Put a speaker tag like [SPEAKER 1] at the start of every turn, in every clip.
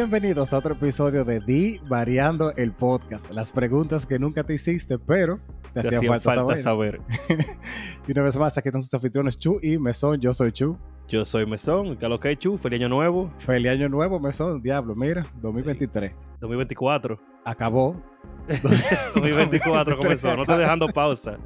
[SPEAKER 1] Bienvenidos a otro episodio de Di Variando el Podcast. Las preguntas que nunca te hiciste, pero te,
[SPEAKER 2] Te
[SPEAKER 1] hacían
[SPEAKER 2] hacía
[SPEAKER 1] falta,
[SPEAKER 2] falta
[SPEAKER 1] saber.
[SPEAKER 2] saber.
[SPEAKER 1] y una vez más, aquí están sus anfitriones Chu y Mesón. Yo soy Chu.
[SPEAKER 2] Yo soy Mesón, que lo que Chu, feliz año nuevo,
[SPEAKER 1] Feliz año nuevo, Mesón. Diablo, mira, 2023.
[SPEAKER 2] 2024.
[SPEAKER 1] Acabó.
[SPEAKER 2] 2024 comenzó, no estoy dejando pausa.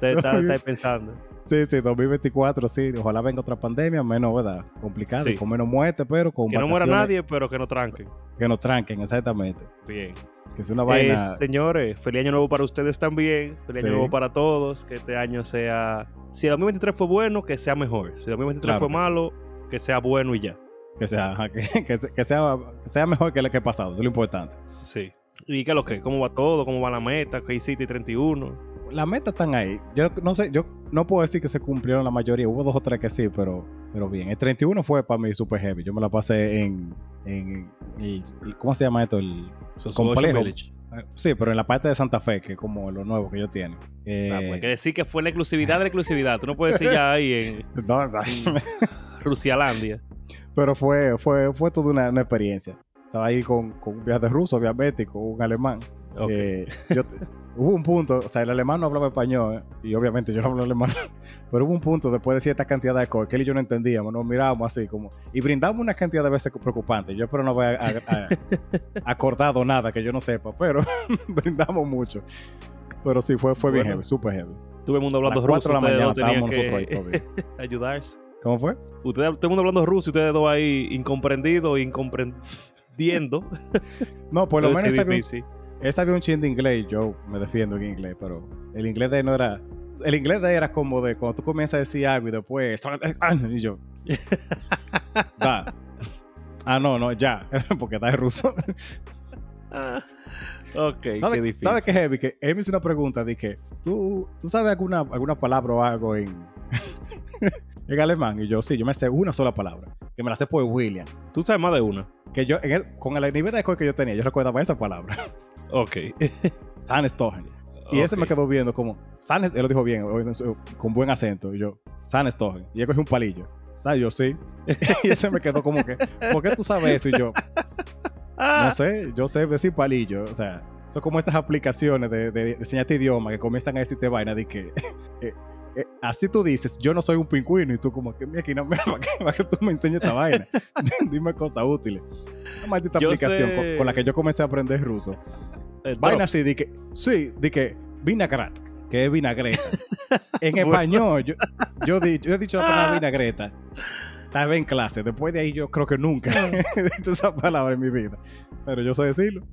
[SPEAKER 2] Te estás pensando.
[SPEAKER 1] Sí, sí, 2024, sí. Ojalá venga otra pandemia, menos, ¿verdad? Complicado,
[SPEAKER 2] Sí.
[SPEAKER 1] con menos muerte, pero con
[SPEAKER 2] Que no muera nadie, pero que no tranquen.
[SPEAKER 1] Que nos tranquen, exactamente.
[SPEAKER 2] Bien.
[SPEAKER 1] Que sea una
[SPEAKER 2] Eh,
[SPEAKER 1] vaina...
[SPEAKER 2] señores, feliz año nuevo para ustedes también. Feliz
[SPEAKER 1] Sí.
[SPEAKER 2] año nuevo para todos. Que este año sea. Si el 2023 fue bueno, que sea mejor. Si el 2023
[SPEAKER 1] Claro
[SPEAKER 2] fue
[SPEAKER 1] que
[SPEAKER 2] malo, que sea bueno y ya.
[SPEAKER 1] Que sea, que, que se- que sea, que sea mejor que el que ha pasado, eso es lo importante.
[SPEAKER 2] Sí. ¿Y qué es lo que? ¿Cómo va todo? ¿Cómo va la meta? ¿Qué hiciste 31?
[SPEAKER 1] Las metas están ahí. Yo no sé, yo no puedo decir que se cumplieron la mayoría. Hubo dos o tres que sí, pero, pero bien. El 31 fue para mí super heavy. Yo me la pasé en, en el- ¿cómo se llama esto? El complejo.
[SPEAKER 2] Village.
[SPEAKER 1] Sí, pero en la parte de Santa Fe, que es como lo nuevo que ellos tienen. Eh,
[SPEAKER 2] Ah, pues hay que decir que fue la exclusividad de la exclusividad. Tú no puedes decir ya ahí en
[SPEAKER 1] no, no.
[SPEAKER 2] Rusialandia.
[SPEAKER 1] pero fue, fue, fue toda una, una experiencia. Estaba ahí con, con un viaje de ruso, obviamente, y con un alemán.
[SPEAKER 2] Ok.
[SPEAKER 1] Eh, yo hubo un punto, o sea, el alemán no hablaba español, eh, y obviamente yo no hablo alemán, pero hubo un punto después de cierta cantidad de cosas que él y yo no entendíamos, nos mirábamos así como, y brindamos una cantidad de veces preocupante. Yo espero no haber acordado nada que yo no sepa, pero brindamos mucho. Pero sí, fue, fue bien heavy, súper heavy.
[SPEAKER 2] Todo el mundo
[SPEAKER 1] A las
[SPEAKER 2] hablando
[SPEAKER 1] 4
[SPEAKER 2] ruso.
[SPEAKER 1] de la mañana estábamos nosotros ahí
[SPEAKER 2] que ayudarse.
[SPEAKER 1] ¿Cómo fue?
[SPEAKER 2] Ustedes, todo el mundo hablando ruso y ustedes dos ahí incomprendidos, incomprendiendo.
[SPEAKER 1] No, por lo menos él sabía, un, chin de inglés y yo me defiendo en inglés, pero el inglés de él no era... El inglés de él era como de cuando tú comienzas a decir algo y después... Y yo... Da. Ah, no, no, ya. Porque da en ruso.
[SPEAKER 2] Ah, ok, qué
[SPEAKER 1] ¿Sabes
[SPEAKER 2] difícil.
[SPEAKER 1] ¿sabe qué heavy? Que él me hizo una pregunta que ¿tú, tú sabes alguna, alguna palabra o algo en, en alemán? Y yo, sí, yo me sé una sola palabra. Que me la sé por William.
[SPEAKER 2] Tú sabes más de una.
[SPEAKER 1] Que yo, en el- con el nivel de alcohol que yo tenía, yo recordaba esa palabra.
[SPEAKER 2] Ok.
[SPEAKER 1] Sanstogen. Y ese me quedó viendo como, San, él lo dijo bien, con buen acento. Y yo, Sanstogen. Y él cogió un palillo. ¿Sabes? Yo sí. y ese me quedó como que, ¿por qué tú sabes eso? Y yo, no sé, yo sé decir palillo. O sea, son como estas aplicaciones de, de, de enseñarte idioma que comienzan a decirte vaina de que, eh, eh, así tú dices, yo no soy un pingüino y tú como que, mira, aquí no, ¿para qué, para que tú me enseñes esta vaina? Dime cosas útiles. Una maldita
[SPEAKER 2] Yo
[SPEAKER 1] aplicación
[SPEAKER 2] sé-
[SPEAKER 1] con, con la que yo comencé a aprender ruso.
[SPEAKER 2] eh,
[SPEAKER 1] Vaina así, de que, sí, de que vinagrat, que es vinagreta. En español, yo, yo, di- yo he dicho la palabra vinagreta. Estaba en clase. Después de ahí, yo creo que nunca he dicho esa palabra en mi vida. Pero yo sé decirlo.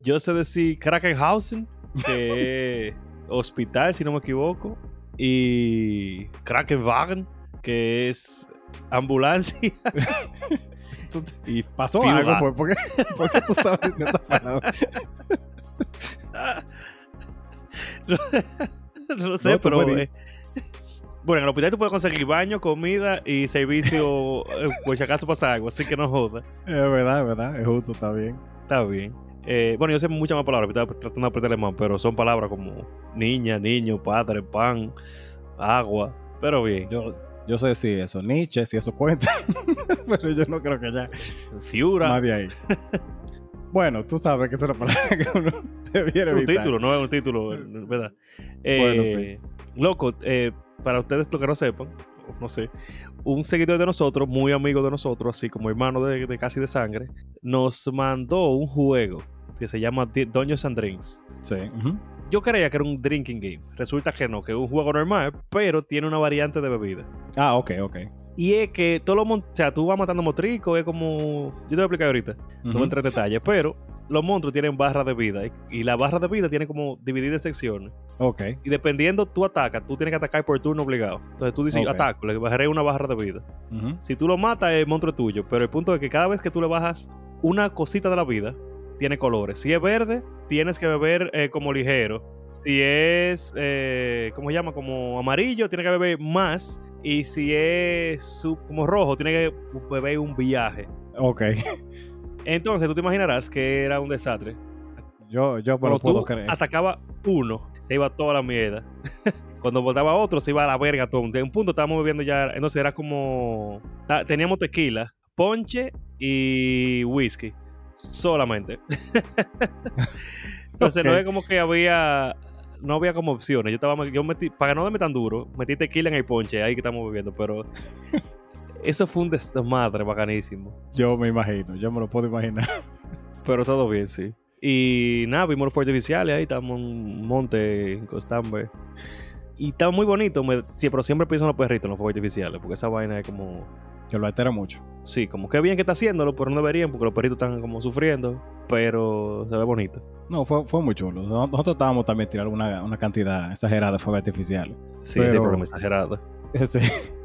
[SPEAKER 2] Yo sé decir Krakenhausen, que es hospital, si no me equivoco. Y Krakenwagen, que es ambulancia. y
[SPEAKER 1] Pasó algo, ¿por qué, por qué tú sabes decir esta palabra?
[SPEAKER 2] no, no sé,
[SPEAKER 1] No,
[SPEAKER 2] pero. eh, bueno, en el hospital tú puedes conseguir baño, comida y servicio, eh, por si acaso pasa algo, así que no joda.
[SPEAKER 1] Es verdad, es verdad. Es justo, está bien.
[SPEAKER 2] Está bien. Eh, bueno, yo sé muchas más palabras, estaba tratando de aprender alemán, pero son palabras como niña, niño, padre, pan, agua. Pero bien.
[SPEAKER 1] Yo, yo sé decir eso. Nietzsche, si eso cuenta. Pero yo no creo que ya.
[SPEAKER 2] Fiura.
[SPEAKER 1] Más de ahí. Bueno, tú sabes que es una palabra que uno debiera
[SPEAKER 2] un
[SPEAKER 1] evitar.
[SPEAKER 2] título, no es un título, ¿verdad?
[SPEAKER 1] Bueno,
[SPEAKER 2] Eh, Loco, eh, para ustedes lo que no sepan, no sé, un seguidor de nosotros, muy amigo de nosotros, así como hermano de, de casi de sangre, nos mandó un juego que se llama Dungeons and Drinks.
[SPEAKER 1] Sí.
[SPEAKER 2] Yo creía que era un drinking game. Resulta que no, que es un juego normal, pero tiene una variante de bebida.
[SPEAKER 1] Ah, ok, ok.
[SPEAKER 2] Y es que todo lo o sea, tú vas matando motricos, es como. Yo te voy a explicar ahorita. No
[SPEAKER 1] Ujú.
[SPEAKER 2] voy a entrar en detalles, pero los monstruos tienen barras de vida. y- Y la barra de vida tiene como dividida en secciones.
[SPEAKER 1] Ok.
[SPEAKER 2] Y dependiendo tú atacas, tú tienes que atacar por turno obligado. Entonces tú dices,
[SPEAKER 1] Ok.
[SPEAKER 2] ataco, le bajaré una barra de vida. Si tú lo matas, el monstruo es tuyo. Pero el punto es que cada vez que tú le bajas una cosita de la vida, tiene colores. Si es verde, tienes que beber eh, como ligero. Si es, eh, ¿cómo se llama? Como amarillo, tienes que beber más. Y si es sub- como rojo, tienes que beber un viaje.
[SPEAKER 1] Ok.
[SPEAKER 2] Entonces tú te imaginarás que era un desastre.
[SPEAKER 1] Yo, yo me lo puedo
[SPEAKER 2] tú
[SPEAKER 1] creer.
[SPEAKER 2] atacaba uno, se iba toda la mierda. Cuando botaba otro, se iba a la verga todo. De un punto estábamos bebiendo ya. Entonces era como. ta- Teníamos tequila, ponche y whisky. Solamente. Entonces no es como que había. No había como opciones. Yo estaba. Yo metí. Para no darme tan duro, metí tequila en el ponche, ahí que estamos viviendo, pero. Eso fue un desmadre bacanísimo.
[SPEAKER 1] Yo me imagino, yo me lo puedo imaginar.
[SPEAKER 2] Pero todo bien, sí. Y nada, vimos los fuegos artificiales ahí, estamos en un monte en Costambe. Y estaba muy bonito, me- sí, pero siempre pienso en los perritos en los fuegos artificiales, porque esa vaina es como.
[SPEAKER 1] Que lo altera mucho.
[SPEAKER 2] Sí, como que bien que está haciéndolo, pero no deberían, porque los perritos están como sufriendo. Pero se ve bonito.
[SPEAKER 1] No, fue, fue muy chulo. Nos- Nosotros estábamos también tirando una, una cantidad exagerada de fuegos artificiales.
[SPEAKER 2] Sí,
[SPEAKER 1] Pero-
[SPEAKER 2] sí, problema exagerado.
[SPEAKER 1] Sí,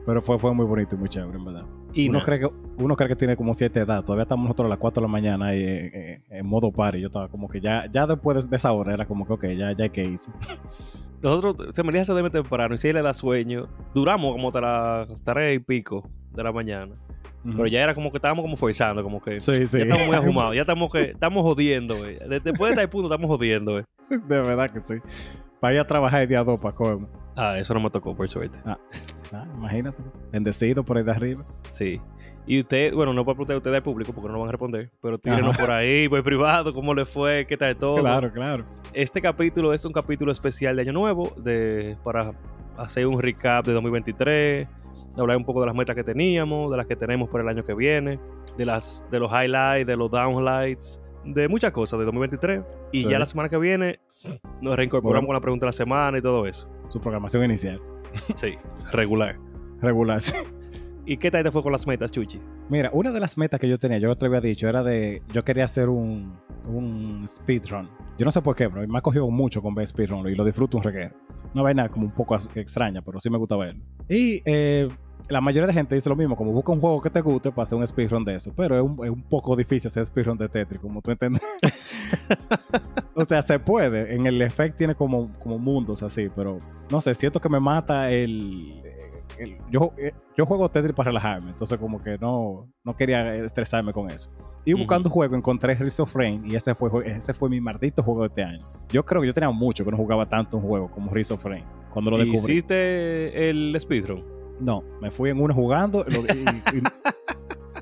[SPEAKER 1] pero fue, fue muy bonito y muy chévere, en verdad.
[SPEAKER 2] Y
[SPEAKER 1] uno, cree que, uno cree que tiene como siete edad. Todavía estamos nosotros a las 4 de la mañana eh, eh, en modo party. Yo estaba como que ya, ya después de, de esa hora era como que, ok, ya, ya hay que irse.
[SPEAKER 2] nosotros, se me se debe temprano y si le da sueño, duramos como hasta las 3 y pico de la mañana. Pero ya era como que estábamos como forzando, como que
[SPEAKER 1] Sí, sí.
[SPEAKER 2] ya estamos muy ahumados, ya estamos que estamos jodiendo, güey. De- Después de tal punto estamos jodiendo, güey.
[SPEAKER 1] De verdad que sí. Para ir a trabajar el día 2 para colmo.
[SPEAKER 2] Ah, eso no me tocó, por suerte.
[SPEAKER 1] Ah, imagínate. Bendecido por ahí de arriba.
[SPEAKER 2] Sí. Y usted, bueno, no para preguntar a ustedes al público porque no nos van a responder, pero tírenos por ahí, por privado, cómo le fue, qué tal todo.
[SPEAKER 1] Claro, claro.
[SPEAKER 2] Este capítulo es un capítulo especial de Año Nuevo, de, para hacer un recap de 2023, hablar un poco de las metas que teníamos, de las que tenemos para el año que viene, de, las, de los highlights, de los downlights, de muchas cosas de 2023. Y
[SPEAKER 1] Sí.
[SPEAKER 2] ya la semana que viene nos reincorporamos
[SPEAKER 1] Bueno.
[SPEAKER 2] con la pregunta de la semana y todo eso.
[SPEAKER 1] Su programación inicial.
[SPEAKER 2] Sí, regular.
[SPEAKER 1] Regular. sí.
[SPEAKER 2] ¿Y qué tal te fue con las metas, Chuchi?
[SPEAKER 1] Mira, una de las metas que yo tenía, yo te había dicho, era de. Yo quería hacer un, un speedrun. Yo no sé por qué, pero me ha cogido mucho con ver speedrun y lo disfruto un reguero. Una vaina como un poco extraña, pero sí me gusta verlo. Y eh, la mayoría de gente dice lo mismo, como busca un juego que te guste para hacer un speedrun de eso. Pero es un, es un poco difícil hacer speedrun de Tetris, como tú entiendes. o sea, se puede. En el effect tiene como, como mundos así, pero no sé, siento que me mata el. El- yo, eh, yo juego Tetris para relajarme, entonces como que no, no quería estresarme con eso. Y buscando juego encontré Rise of Rain y ese fue, ese fue mi maldito juego de este año. Yo creo que yo tenía mucho que no jugaba tanto un juego como Rise of Rain. Cuando lo descubrí.
[SPEAKER 2] ¿Hiciste el speedrun?
[SPEAKER 1] No, me fui en uno jugando. lo- y- y-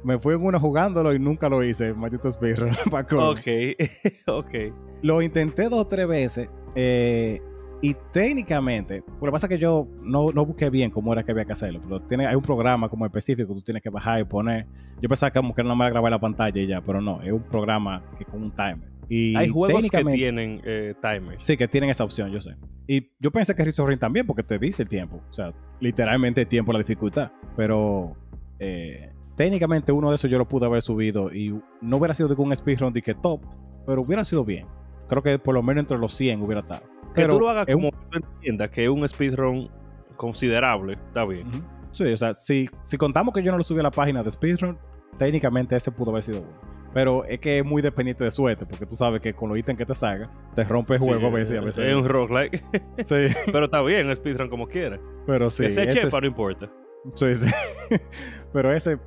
[SPEAKER 1] me fui en uno jugándolo y nunca lo hice, maldito speedrun.
[SPEAKER 2] Ok, ok.
[SPEAKER 1] Lo intenté dos o tres veces eh, y técnicamente, lo que pasa es que yo no, no busqué bien cómo era que había que hacerlo, pero tiene, hay un programa como específico que tú tienes que bajar y poner. Yo pensaba que que no me grabar la pantalla y ya, pero no, es un programa que con un timer. Y
[SPEAKER 2] Hay juegos que tienen eh, timers.
[SPEAKER 1] Sí, que tienen esa opción, yo sé. Y yo pensé que Rise Rain también, porque te dice el tiempo. O sea, literalmente el tiempo, la dificultad. Pero eh, técnicamente uno de esos yo lo pude haber subido y no hubiera sido de un speedrun de que top, pero hubiera sido bien. Creo que por lo menos entre los 100 hubiera estado.
[SPEAKER 2] Que
[SPEAKER 1] Pero
[SPEAKER 2] tú lo hagas
[SPEAKER 1] es un-
[SPEAKER 2] como tú entiendas que es un speedrun considerable, está bien.
[SPEAKER 1] Sí, o sea, si, si contamos que yo no lo subí a la página de speedrun, técnicamente ese pudo haber sido uno. Pero es que es muy dependiente de suerte, porque tú sabes que con los ítems que te salga, te rompe el juego
[SPEAKER 2] Sí,
[SPEAKER 1] a veces a veces.
[SPEAKER 2] Es un roguelike.
[SPEAKER 1] Sí,
[SPEAKER 2] pero está bien, un speedrun como quiera.
[SPEAKER 1] pero sí.
[SPEAKER 2] que sea
[SPEAKER 1] ese
[SPEAKER 2] chepa, no importa.
[SPEAKER 1] Sí, sí. Pero ese,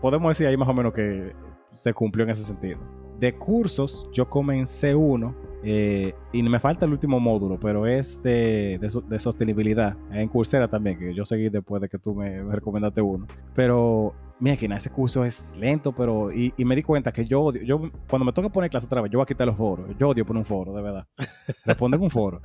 [SPEAKER 1] podemos decir ahí más o menos que se cumplió en ese sentido. De cursos, yo comencé uno eh, y me falta el último módulo, pero es de, de so- de sostenibilidad. En Coursera también, que yo seguí después de que tú me, me recomendaste uno. Pero, mira, que ese curso es lento, pero. Y, y me di cuenta que yo odio. Yo, cuando me toca poner clase otra vez, yo voy a quitar los foros. Yo odio poner un foro, de verdad. Responde en un foro.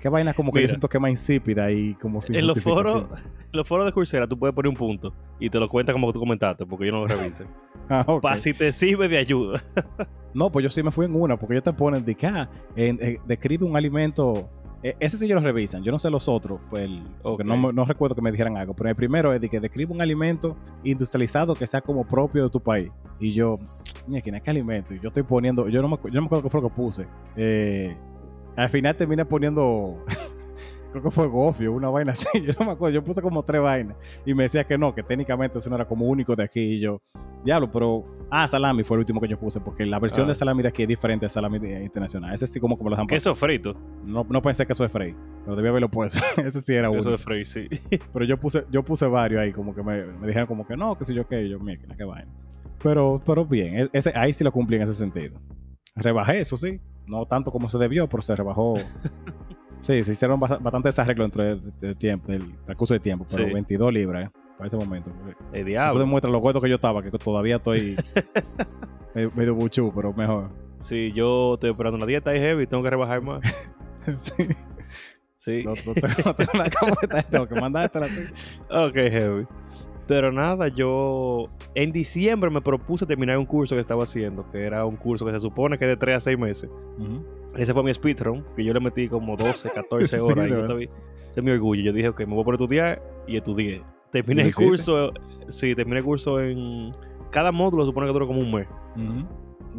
[SPEAKER 1] Qué vaina como que
[SPEAKER 2] Mira.
[SPEAKER 1] yo siento que es más insípida y como sin
[SPEAKER 2] En los foros, en los foros de Coursera tú puedes poner un punto y te lo cuenta como que tú comentaste, porque yo no lo revisé.
[SPEAKER 1] Ah, ok.
[SPEAKER 2] Para si te sirve de ayuda.
[SPEAKER 1] No, pues yo sí me fui en una, porque ellos te ponen de que, ah, en- eh, describe un alimento. eh, ese sí ellos lo revisan, yo no sé los otros, pues, el- porque
[SPEAKER 2] Ok.
[SPEAKER 1] no, recuerdo que me dijeran algo, pero el primero es de que describe un alimento industrializado que sea como propio de tu país. Y yo, mira, ¿quién es que alimento? Y yo estoy poniendo, yo no me, yo no me acuerdo qué fue lo que puse. Eh, al final terminé poniendo, creo que fue gofio, una vaina así, yo no me acuerdo, yo puse como tres vainas y me decía que no, que técnicamente eso no era como único de aquí y yo, diablo, pero, ah, salami fue el último que yo puse, porque la versión
[SPEAKER 2] Ah.
[SPEAKER 1] de salami de aquí es diferente a salami de- internacional, ese sí como me lo dejan pasar.
[SPEAKER 2] Queso frito.
[SPEAKER 1] No, no pensé que eso es Frey, pero debía haberlo puesto, ese sí era
[SPEAKER 2] Eso
[SPEAKER 1] uno,
[SPEAKER 2] es free, sí.
[SPEAKER 1] pero yo puse, yo puse varios ahí, como que me, me dijeron como que no, que si yo qué, y yo, mira, que vaina. Pero, pero bien, e- ese, ahí sí lo cumplí en ese sentido. Rebajé, eso sí, no tanto como se debió, pero se rebajó. Sí, se hicieron bast- bastantes arreglos dentro de- de- del tiempo, del transcurso de tiempo, pero
[SPEAKER 2] Sí.
[SPEAKER 1] 22 libras, eh, para ese momento.
[SPEAKER 2] El
[SPEAKER 1] Eso
[SPEAKER 2] diablo.
[SPEAKER 1] demuestra lo gordo que yo estaba, que todavía estoy. Eh, Medio buchú, pero mejor.
[SPEAKER 2] Sí, yo estoy esperando una dieta y heavy, tengo que rebajar más.
[SPEAKER 1] sí.
[SPEAKER 2] Sí.
[SPEAKER 1] No, no tengo, no tengo nada como esta, tengo que mandártela.
[SPEAKER 2] Ok, heavy. Pero nada, yo en diciembre me propuse terminar un curso que estaba haciendo, que era un curso que se supone que es de 3 a 6 meses.
[SPEAKER 1] Ujú.
[SPEAKER 2] Ese fue mi speedrun, que yo le metí como 12, 14
[SPEAKER 1] Sí,
[SPEAKER 2] horas. y yo todavía- ese es mi orgullo. Yo dije, ok, me voy a poner a estudiar y estudié. Terminé
[SPEAKER 1] ¿Y
[SPEAKER 2] el
[SPEAKER 1] hiciste?
[SPEAKER 2] curso, sí, terminé el curso en... Cada módulo supone que dura como un mes.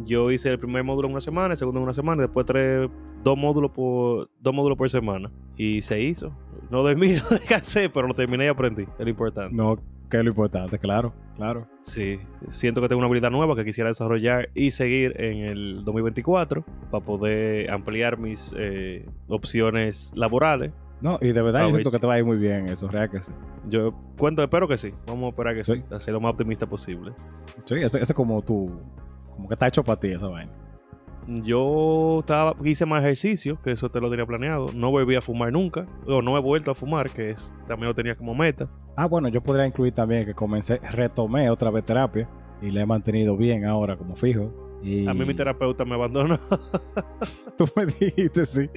[SPEAKER 2] Yo hice el primer módulo en una semana, el segundo en una semana, después tres, dos módulos por dos módulos por semana. Y se hizo. No dormí, no descansé, pero lo terminé y aprendí. Es lo importante.
[SPEAKER 1] No, que es lo importante, claro, claro.
[SPEAKER 2] Sí, siento que tengo una habilidad nueva que quisiera desarrollar y seguir en el 2024 para poder ampliar mis eh, opciones laborales.
[SPEAKER 1] No, y de verdad
[SPEAKER 2] A
[SPEAKER 1] yo siento que te va a ir muy bien eso, real que sí.
[SPEAKER 2] Yo cuento, espero que sí. Vamos a esperar que sí.
[SPEAKER 1] Sí.
[SPEAKER 2] Hacer lo más optimista posible.
[SPEAKER 1] Sí, ese, ese como tú, como que está hecho para ti esa vaina.
[SPEAKER 2] Yo estaba, hice más ejercicio, que eso te lo tenía planeado. No volví a fumar nunca. O no he vuelto a fumar, que es, también lo tenía como meta.
[SPEAKER 1] Ah, bueno, yo podría incluir también que comencé, retomé otra vez terapia y la he mantenido bien ahora como fijo. Y
[SPEAKER 2] A mí mi terapeuta me abandonó.
[SPEAKER 1] tú me dijiste, sí.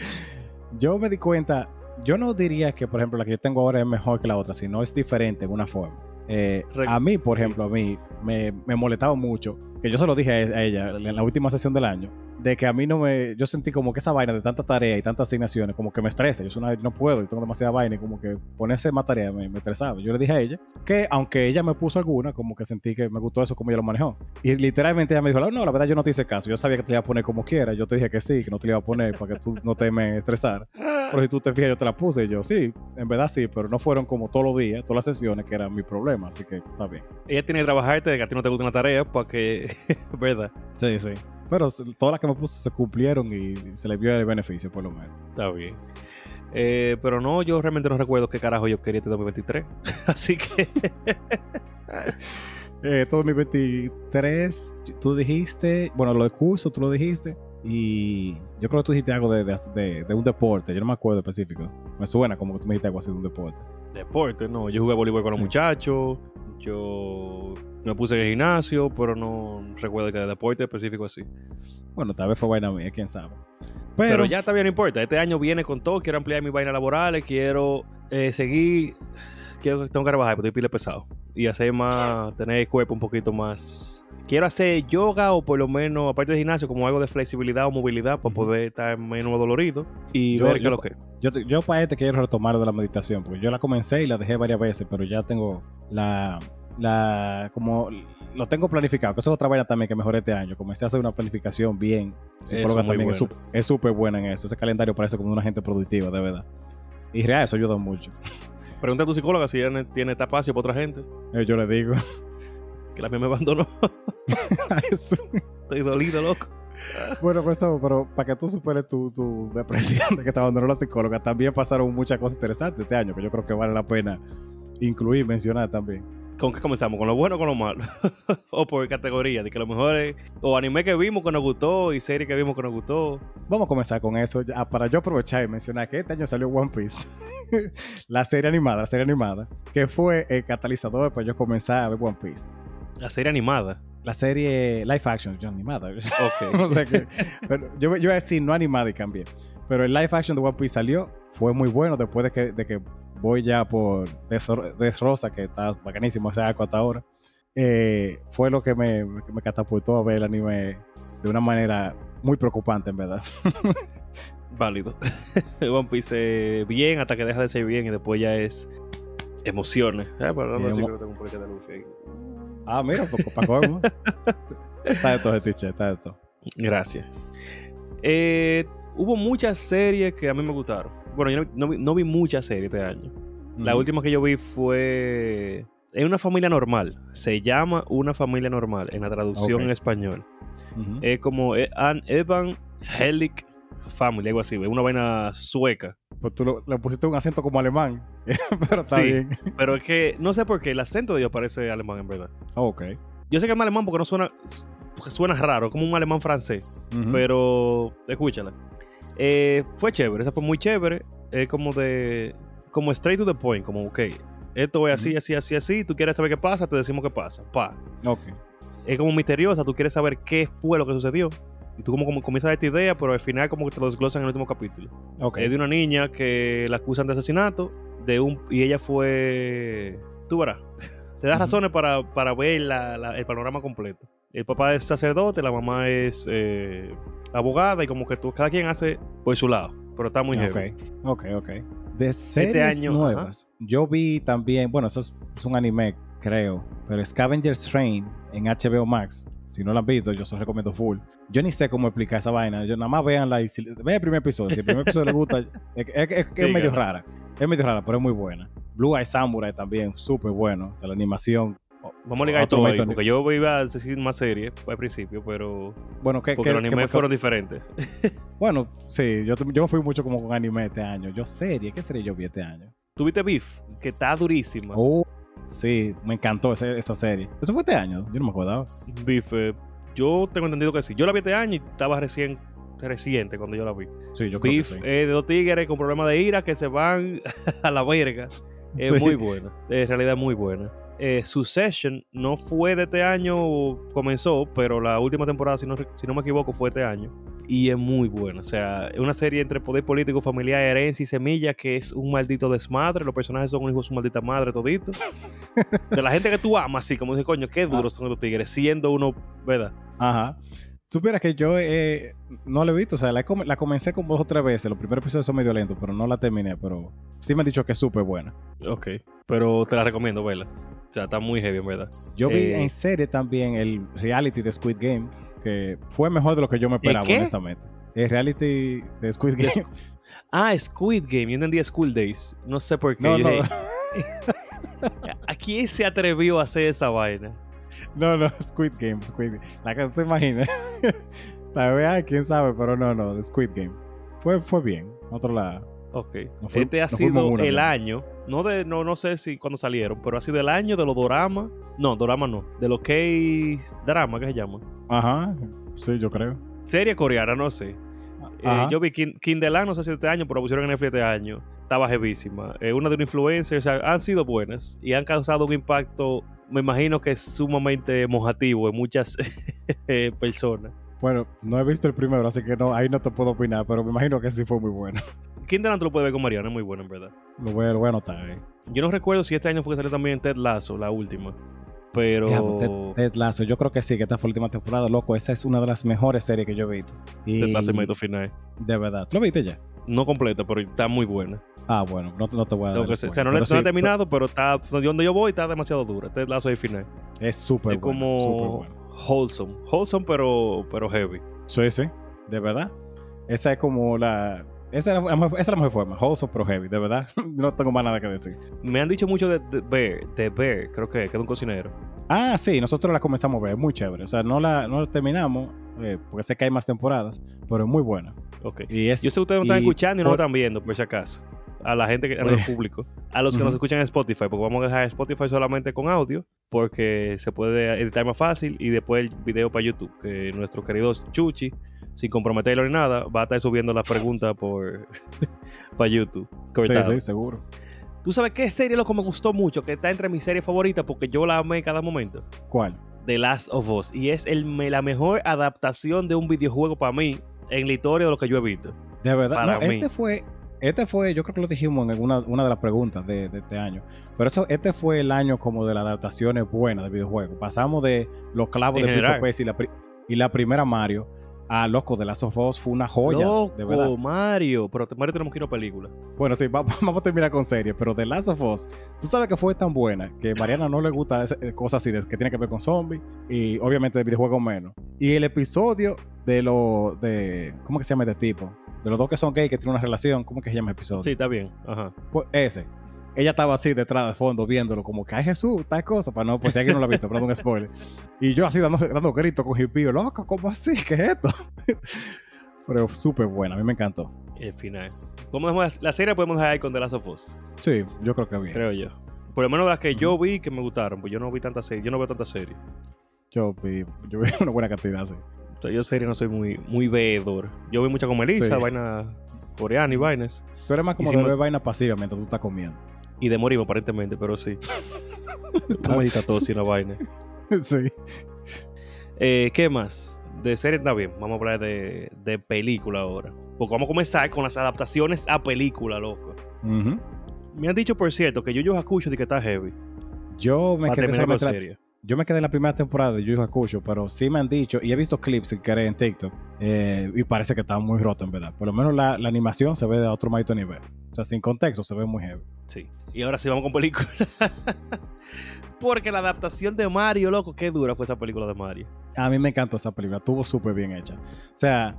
[SPEAKER 1] Yo me di cuenta, yo no diría que, por ejemplo, la que yo tengo ahora es mejor que la otra, sino es diferente en una forma. Eh, a mí, por
[SPEAKER 2] sí.
[SPEAKER 1] ejemplo, a mí me, me molestaba mucho, que yo se lo dije a a ella en la última sesión del año, de que a mí no me, yo sentí como que esa vaina de tanta tarea y tantas asignaciones, como que me estresa, yo soy una- no puedo, yo tengo demasiada vaina y como que ponerse más tarea me, me estresaba. Yo le dije a ella que aunque ella me puso alguna, como que sentí que me gustó eso como ella lo manejó. Y literalmente ella me dijo, no, la verdad yo no te hice caso, yo sabía que te la iba a poner como quiera, yo te dije que sí, que no te la iba a poner para que tú no te me estresar. Pero si tú te fijas, yo te la puse y yo, sí, en verdad sí, pero no fueron como todos los días, todas las sesiones, que eran mi problema, así que está bien.
[SPEAKER 2] Ella tiene que trabajarte de que a ti no te gusta una tarea para que. ¿Verdad?
[SPEAKER 1] Sí, sí. Pero todas las que me puse se cumplieron y se les vio el beneficio, por lo menos.
[SPEAKER 2] Está bien. Eh, pero no, yo realmente no recuerdo qué carajo yo quería este 2023. Así que.
[SPEAKER 1] Eh, todo mi 23, tú dijiste, bueno, lo de curso, tú lo dijiste. Y yo creo que tú dijiste algo de, de- de- de un deporte, yo no me acuerdo específico. Me suena como que tú me dijiste algo así de un deporte.
[SPEAKER 2] Deporte, no. Yo jugué voleibol con los muchachos. Yo me puse en el gimnasio, pero no recuerdo que de deporte específico así.
[SPEAKER 1] Bueno, tal vez fue vaina mía, quién sabe.
[SPEAKER 2] Pero,
[SPEAKER 1] Pero,
[SPEAKER 2] ya también no importa. Este año viene con todo. Quiero ampliar mis vainas laborales. Quiero eh, seguir. Quiero, tengo que trabajar porque estoy pile pesado. Y hacer más. Tener el cuerpo un poquito más. Quiero hacer yoga o por lo menos, aparte del gimnasio, como algo de flexibilidad o movilidad para poder estar menos dolorido y
[SPEAKER 1] Yo-
[SPEAKER 2] ver qué
[SPEAKER 1] yo
[SPEAKER 2] es lo que.
[SPEAKER 1] Yo, yo para este quiero retomar de la meditación, porque yo la comencé y la dejé varias veces, pero ya tengo la, la, como, lo tengo planificado, que eso es otra vaina también que mejoré este año. Comencé a hacer una planificación bien. Psicóloga también es
[SPEAKER 2] bueno.
[SPEAKER 1] sup- es súper buena en eso. Ese calendario parece como una gente productiva, de verdad. Y real, eso ayuda mucho.
[SPEAKER 2] Pregunta a tu psicóloga si ella tiene espacio para otra gente.
[SPEAKER 1] Eh, yo le digo,
[SPEAKER 2] Que la mía me abandonó. Estoy dolido, loco.
[SPEAKER 1] Bueno, pues eso, pero para que tú superes tu, tu depresión de que te abandonó la psicóloga, también pasaron muchas cosas interesantes este año que yo creo que vale la pena incluir, mencionar también.
[SPEAKER 2] ¿Con qué comenzamos? ¿Con lo bueno o con lo malo? o por categoría, de que lo mejor es o anime que vimos que nos gustó y serie que vimos que nos gustó.
[SPEAKER 1] Vamos a comenzar con eso, ya, para yo aprovechar y mencionar que este año salió One Piece, la serie animada, la serie animada, que fue el catalizador para yo comenzar a ver One Piece.
[SPEAKER 2] La serie animada.
[SPEAKER 1] La serie live action, yo animada,
[SPEAKER 2] Ok.
[SPEAKER 1] sé qué. Pero yo, yo iba a decir no animada y cambié. Pero el live action de One Piece salió, fue muy bueno después de que, de que voy ya por Des- Desrosa, que está bacanísimo ese arco hasta ahora. Eh, fue lo que me, me- catapultó a ver el anime de una manera muy preocupante, en verdad.
[SPEAKER 2] Válido. One Piece eh, bien hasta que deja de ser bien y después ya es emociones. Ah, pero hablando así
[SPEAKER 1] Emo-
[SPEAKER 2] creo que tengo de Luffy ahí.
[SPEAKER 1] Ah, mira, para colmo. está de todo tiche, está de todo.
[SPEAKER 2] Gracias. Eh, hubo muchas series que a mí me gustaron. Bueno, yo no, no vi, no vi muchas series este año. La última que yo vi fue. Es una familia normal. Se llama Una familia normal en la traducción en español. Es como An Evan Helic Family, algo así. Es una vaina sueca.
[SPEAKER 1] Pues tú lo- le pusiste un acento como alemán, pero está
[SPEAKER 2] Sí.
[SPEAKER 1] bien.
[SPEAKER 2] Pero es que no sé por qué el acento de ellos parece alemán en verdad.
[SPEAKER 1] ok.
[SPEAKER 2] Yo sé que es alemán porque no suena. porque suena raro, como un alemán francés. Pero escúchala. Eh, fue chévere, esa fue muy chévere. Es como de. Como straight to the point, como, ok. Esto es así, así, así, así. Tú quieres saber qué pasa, te decimos qué pasa. Pa.
[SPEAKER 1] Ok.
[SPEAKER 2] Es como misteriosa, tú quieres saber qué fue lo que sucedió. Y tú como, como comienzas esta idea, pero al final como que te lo desglosan en el último capítulo.
[SPEAKER 1] Ok.
[SPEAKER 2] Es de una niña que la acusan de asesinato de un y ella fue... Tú verás. Te das razones para, para ver la- la- el panorama completo. El papá es sacerdote, la mamá es eh, abogada y como que tú, cada quien hace por su lado. Pero está muy heavy.
[SPEAKER 1] Ok, ok, ok. De series
[SPEAKER 2] año,
[SPEAKER 1] nuevas, yo vi también, bueno, eso es, es un anime, creo, pero Scavenger's Train en HBO Max. Si no lo han visto, yo se los recomiendo full. Yo ni sé cómo explicar esa vaina. Yo nada más véanla y si, vean el primer episodio. Si el primer episodio les gusta, es, es- es- es
[SPEAKER 2] Sí,
[SPEAKER 1] medio
[SPEAKER 2] claro.
[SPEAKER 1] rara. Es medio rara, pero es muy buena. Blue Eye Samurai también, súper bueno. O sea, la animación.
[SPEAKER 2] Vamos a ligar
[SPEAKER 1] Otro
[SPEAKER 2] todo ahí, porque yo iba a decir más series al principio, pero
[SPEAKER 1] Bueno, que,
[SPEAKER 2] porque
[SPEAKER 1] que-
[SPEAKER 2] los animes fueron diferentes.
[SPEAKER 1] Bueno, sí, yo, yo me fui mucho como con anime este año. Yo serie, ¿qué serie yo vi este año?
[SPEAKER 2] Tuviste Beef, que está durísima.
[SPEAKER 1] Oh, sí, me encantó esa, esa serie. Eso fue este año, yo no me acordaba.
[SPEAKER 2] Beef, eh, yo tengo entendido que sí. Yo la vi este año y estaba recién reciente cuando yo la vi.
[SPEAKER 1] Sí, yo creo
[SPEAKER 2] Beef
[SPEAKER 1] que sí.
[SPEAKER 2] es de dos tigres con problemas de ira que se van a la verga. Es
[SPEAKER 1] Sí.
[SPEAKER 2] muy buena. En realidad muy buena. Eh, Succession no fue de este año, comenzó, pero la última temporada, si no, si no me equivoco, fue este año. Y es muy buena. O sea, es una serie entre poder político, familiar, herencia y semilla que es un maldito desmadre. Los personajes son un hijo de su maldita madre todito. De la gente que tú amas, así como dice, coño, qué duros son los tigres, siendo uno, ¿verdad?
[SPEAKER 1] Ajá. Supieras que yo eh, no la he visto, o sea, la, com- la comencé como dos o tres veces. Los primeros episodios son medio lentos, pero no la terminé. Pero sí me han dicho que es súper buena.
[SPEAKER 2] Ok. Pero te la recomiendo, verla. O sea, está muy heavy, en verdad.
[SPEAKER 1] Yo vi
[SPEAKER 2] Eh.
[SPEAKER 1] en serie también el reality de Squid Game, que fue mejor de lo que yo me esperaba,
[SPEAKER 2] qué?
[SPEAKER 1] honestamente. El reality de Squid Game.
[SPEAKER 2] Ah, Squid Game. Yo entendía School Days. No sé por qué.
[SPEAKER 1] No, no,
[SPEAKER 2] dije, ¿A quién se atrevió a hacer esa vaina?
[SPEAKER 1] No, no, Squid Game, Squid Game. La que te imaginas. Tal vez, quién sabe, pero no, no, Squid Game. Fue, fue bien. Otro lado.
[SPEAKER 2] Ok.
[SPEAKER 1] No fue-
[SPEAKER 2] este ha
[SPEAKER 1] no
[SPEAKER 2] sido
[SPEAKER 1] una,
[SPEAKER 2] el
[SPEAKER 1] ¿no?
[SPEAKER 2] año. No de, no, no sé si cuando salieron, pero ha sido el año de los doramas. No, doramas no. De los K-drama, que se llama.
[SPEAKER 1] Ajá, sí, yo creo.
[SPEAKER 2] Serie coreana, no sé. Eh,
[SPEAKER 1] Ajá.
[SPEAKER 2] yo vi Land, no sé si este año, pero pusieron en Netflix este año. Estaba jevísima. Eh, una de una influencer, o sea, han sido buenas y han causado un impacto, me imagino que es sumamente mojativo en muchas eh, personas.
[SPEAKER 1] Bueno, no he visto el primero, así que no, ahí no te puedo opinar, pero me imagino que sí fue muy bueno.
[SPEAKER 2] Land tú lo puedes ver con Mariana, es muy bueno, en verdad.
[SPEAKER 1] Lo voy, lo voy a anotar. Eh.
[SPEAKER 2] Yo no recuerdo si este año fue que salió también Ted Lasso, la última. Pero.
[SPEAKER 1] Diablo, Ted, Ted Lasso, yo creo que sí, que esta fue la última temporada, loco. Esa es una de las mejores series que yo he visto. Y
[SPEAKER 2] Ted Lasso y Final.
[SPEAKER 1] de verdad. ¿Tú lo viste ya?
[SPEAKER 2] No completa, pero está muy buena.
[SPEAKER 1] Ah, bueno, no, no te voy a dar
[SPEAKER 2] que o sea, no, le- no he terminado, pero está. Donde yo voy está demasiado dura. Ted Lasso y final.
[SPEAKER 1] Es súper
[SPEAKER 2] es
[SPEAKER 1] bueno.
[SPEAKER 2] como
[SPEAKER 1] súper bueno.
[SPEAKER 2] wholesome. Wholesome, pero, pero heavy.
[SPEAKER 1] Sí, sí, de verdad. Esa es como la. Esa es la, mejor- esa es la mejor forma. Wholesome, pero heavy, de verdad. no tengo más nada que decir.
[SPEAKER 2] Me han dicho mucho de, de Bear, de Bear, creo que, que es un cocinero.
[SPEAKER 1] Ah, sí, nosotros la comenzamos a ver, es muy chévere. O sea, no la, no la terminamos, eh, porque sé que hay más temporadas, pero es muy buena.
[SPEAKER 2] Ok.
[SPEAKER 1] Y es,
[SPEAKER 2] Yo sé que ustedes no están
[SPEAKER 1] y
[SPEAKER 2] escuchando y no lo están viendo, por si acaso. A la gente, que, a nuestro público. A los que nos escuchan en Spotify, porque vamos a dejar Spotify solamente con audio, porque se puede editar más fácil y después el video para YouTube, que nuestro querido Chuchi, sin comprometerlo ni nada, va a estar subiendo las preguntas por para YouTube.
[SPEAKER 1] Sí,
[SPEAKER 2] cortado.
[SPEAKER 1] sí, seguro.
[SPEAKER 2] ¿Tú sabes qué serie loco me gustó mucho? Que está entre mis series favoritas porque yo la amé en cada momento.
[SPEAKER 1] ¿Cuál?
[SPEAKER 2] The Last of Us. Y es el, la mejor adaptación de un videojuego para mí en la historia de lo que yo he visto.
[SPEAKER 1] De verdad,
[SPEAKER 2] Para
[SPEAKER 1] no,
[SPEAKER 2] mí.
[SPEAKER 1] este fue, este fue, yo creo que lo dijimos en una, una de las preguntas de, de este año. Pero eso, este fue el año como de las adaptaciones buenas de videojuegos. Pasamos de los clavos
[SPEAKER 2] En
[SPEAKER 1] de Prince y la, y la primera Mario a loco de Last of Us fue una joya. de verdad.
[SPEAKER 2] Loco, Mario. Pero Mario tenemos que ir a película.
[SPEAKER 1] Bueno, sí, va- vamos a terminar con serie, pero The Last of Us, tú sabes que fue tan buena que Mariana no le gusta eh, cosas así de- que tiene que ver con zombies y obviamente de videojuegos menos. Y el episodio de lo de ¿cómo que se llama este tipo? De los dos que son gay que tienen una relación, ¿cómo que se llama el episodio?
[SPEAKER 2] Sí, está bien. Ajá.
[SPEAKER 1] Pues ese. Ella estaba así detrás de fondo viéndolo como que ay Jesús, tal cosa, para no, pues si alguien no lo ha visto, perdón, un spoiler. Y yo así dando, dando gritos con hipío, loco, ¿cómo así? ¿Qué es esto? Pero súper buena, a mí me encantó.
[SPEAKER 2] El final. ¿Cómo dejamos la serie? Podemos dejar ahí con The Last of Us.
[SPEAKER 1] Sí, yo creo que bien.
[SPEAKER 2] Creo yo. Por lo menos las que yo vi que me gustaron. Pues yo no vi tantas series. Yo no veo tantas series.
[SPEAKER 1] Yo vi, yo vi una buena cantidad, sí.
[SPEAKER 2] O sea, yo serie no soy muy, muy veedor. Yo vi mucha con Melissa,
[SPEAKER 1] Sí.
[SPEAKER 2] vaina coreana y vainas.
[SPEAKER 1] Tú eres más como
[SPEAKER 2] Hicimos-
[SPEAKER 1] de ver vaina pasiva mientras tú estás comiendo.
[SPEAKER 2] Y de morimos aparentemente, pero sí. Maldita tos y una vaina.
[SPEAKER 1] sí.
[SPEAKER 2] Eh, ¿Qué más? De serie está bien. Vamos a hablar de, de película ahora. Porque vamos a comenzar con las adaptaciones a película, loco. Me han dicho, por cierto, que Yu Hakusho de que está heavy.
[SPEAKER 1] Yo me quedé solamente la-
[SPEAKER 2] serie.
[SPEAKER 1] Yo me quedé en la primera temporada de Yu Hakusho, pero sí me han dicho, y he visto clips que querés en TikTok, eh, y parece que está muy roto en verdad. Por lo menos la, la animación se ve de otro maldito nivel. O sea, sin contexto se ve muy heavy.
[SPEAKER 2] Sí. Y ahora sí vamos con película. Porque la adaptación de Mario, loco, qué dura fue esa película de Mario.
[SPEAKER 1] A mí me encantó esa película, estuvo súper bien hecha. O sea,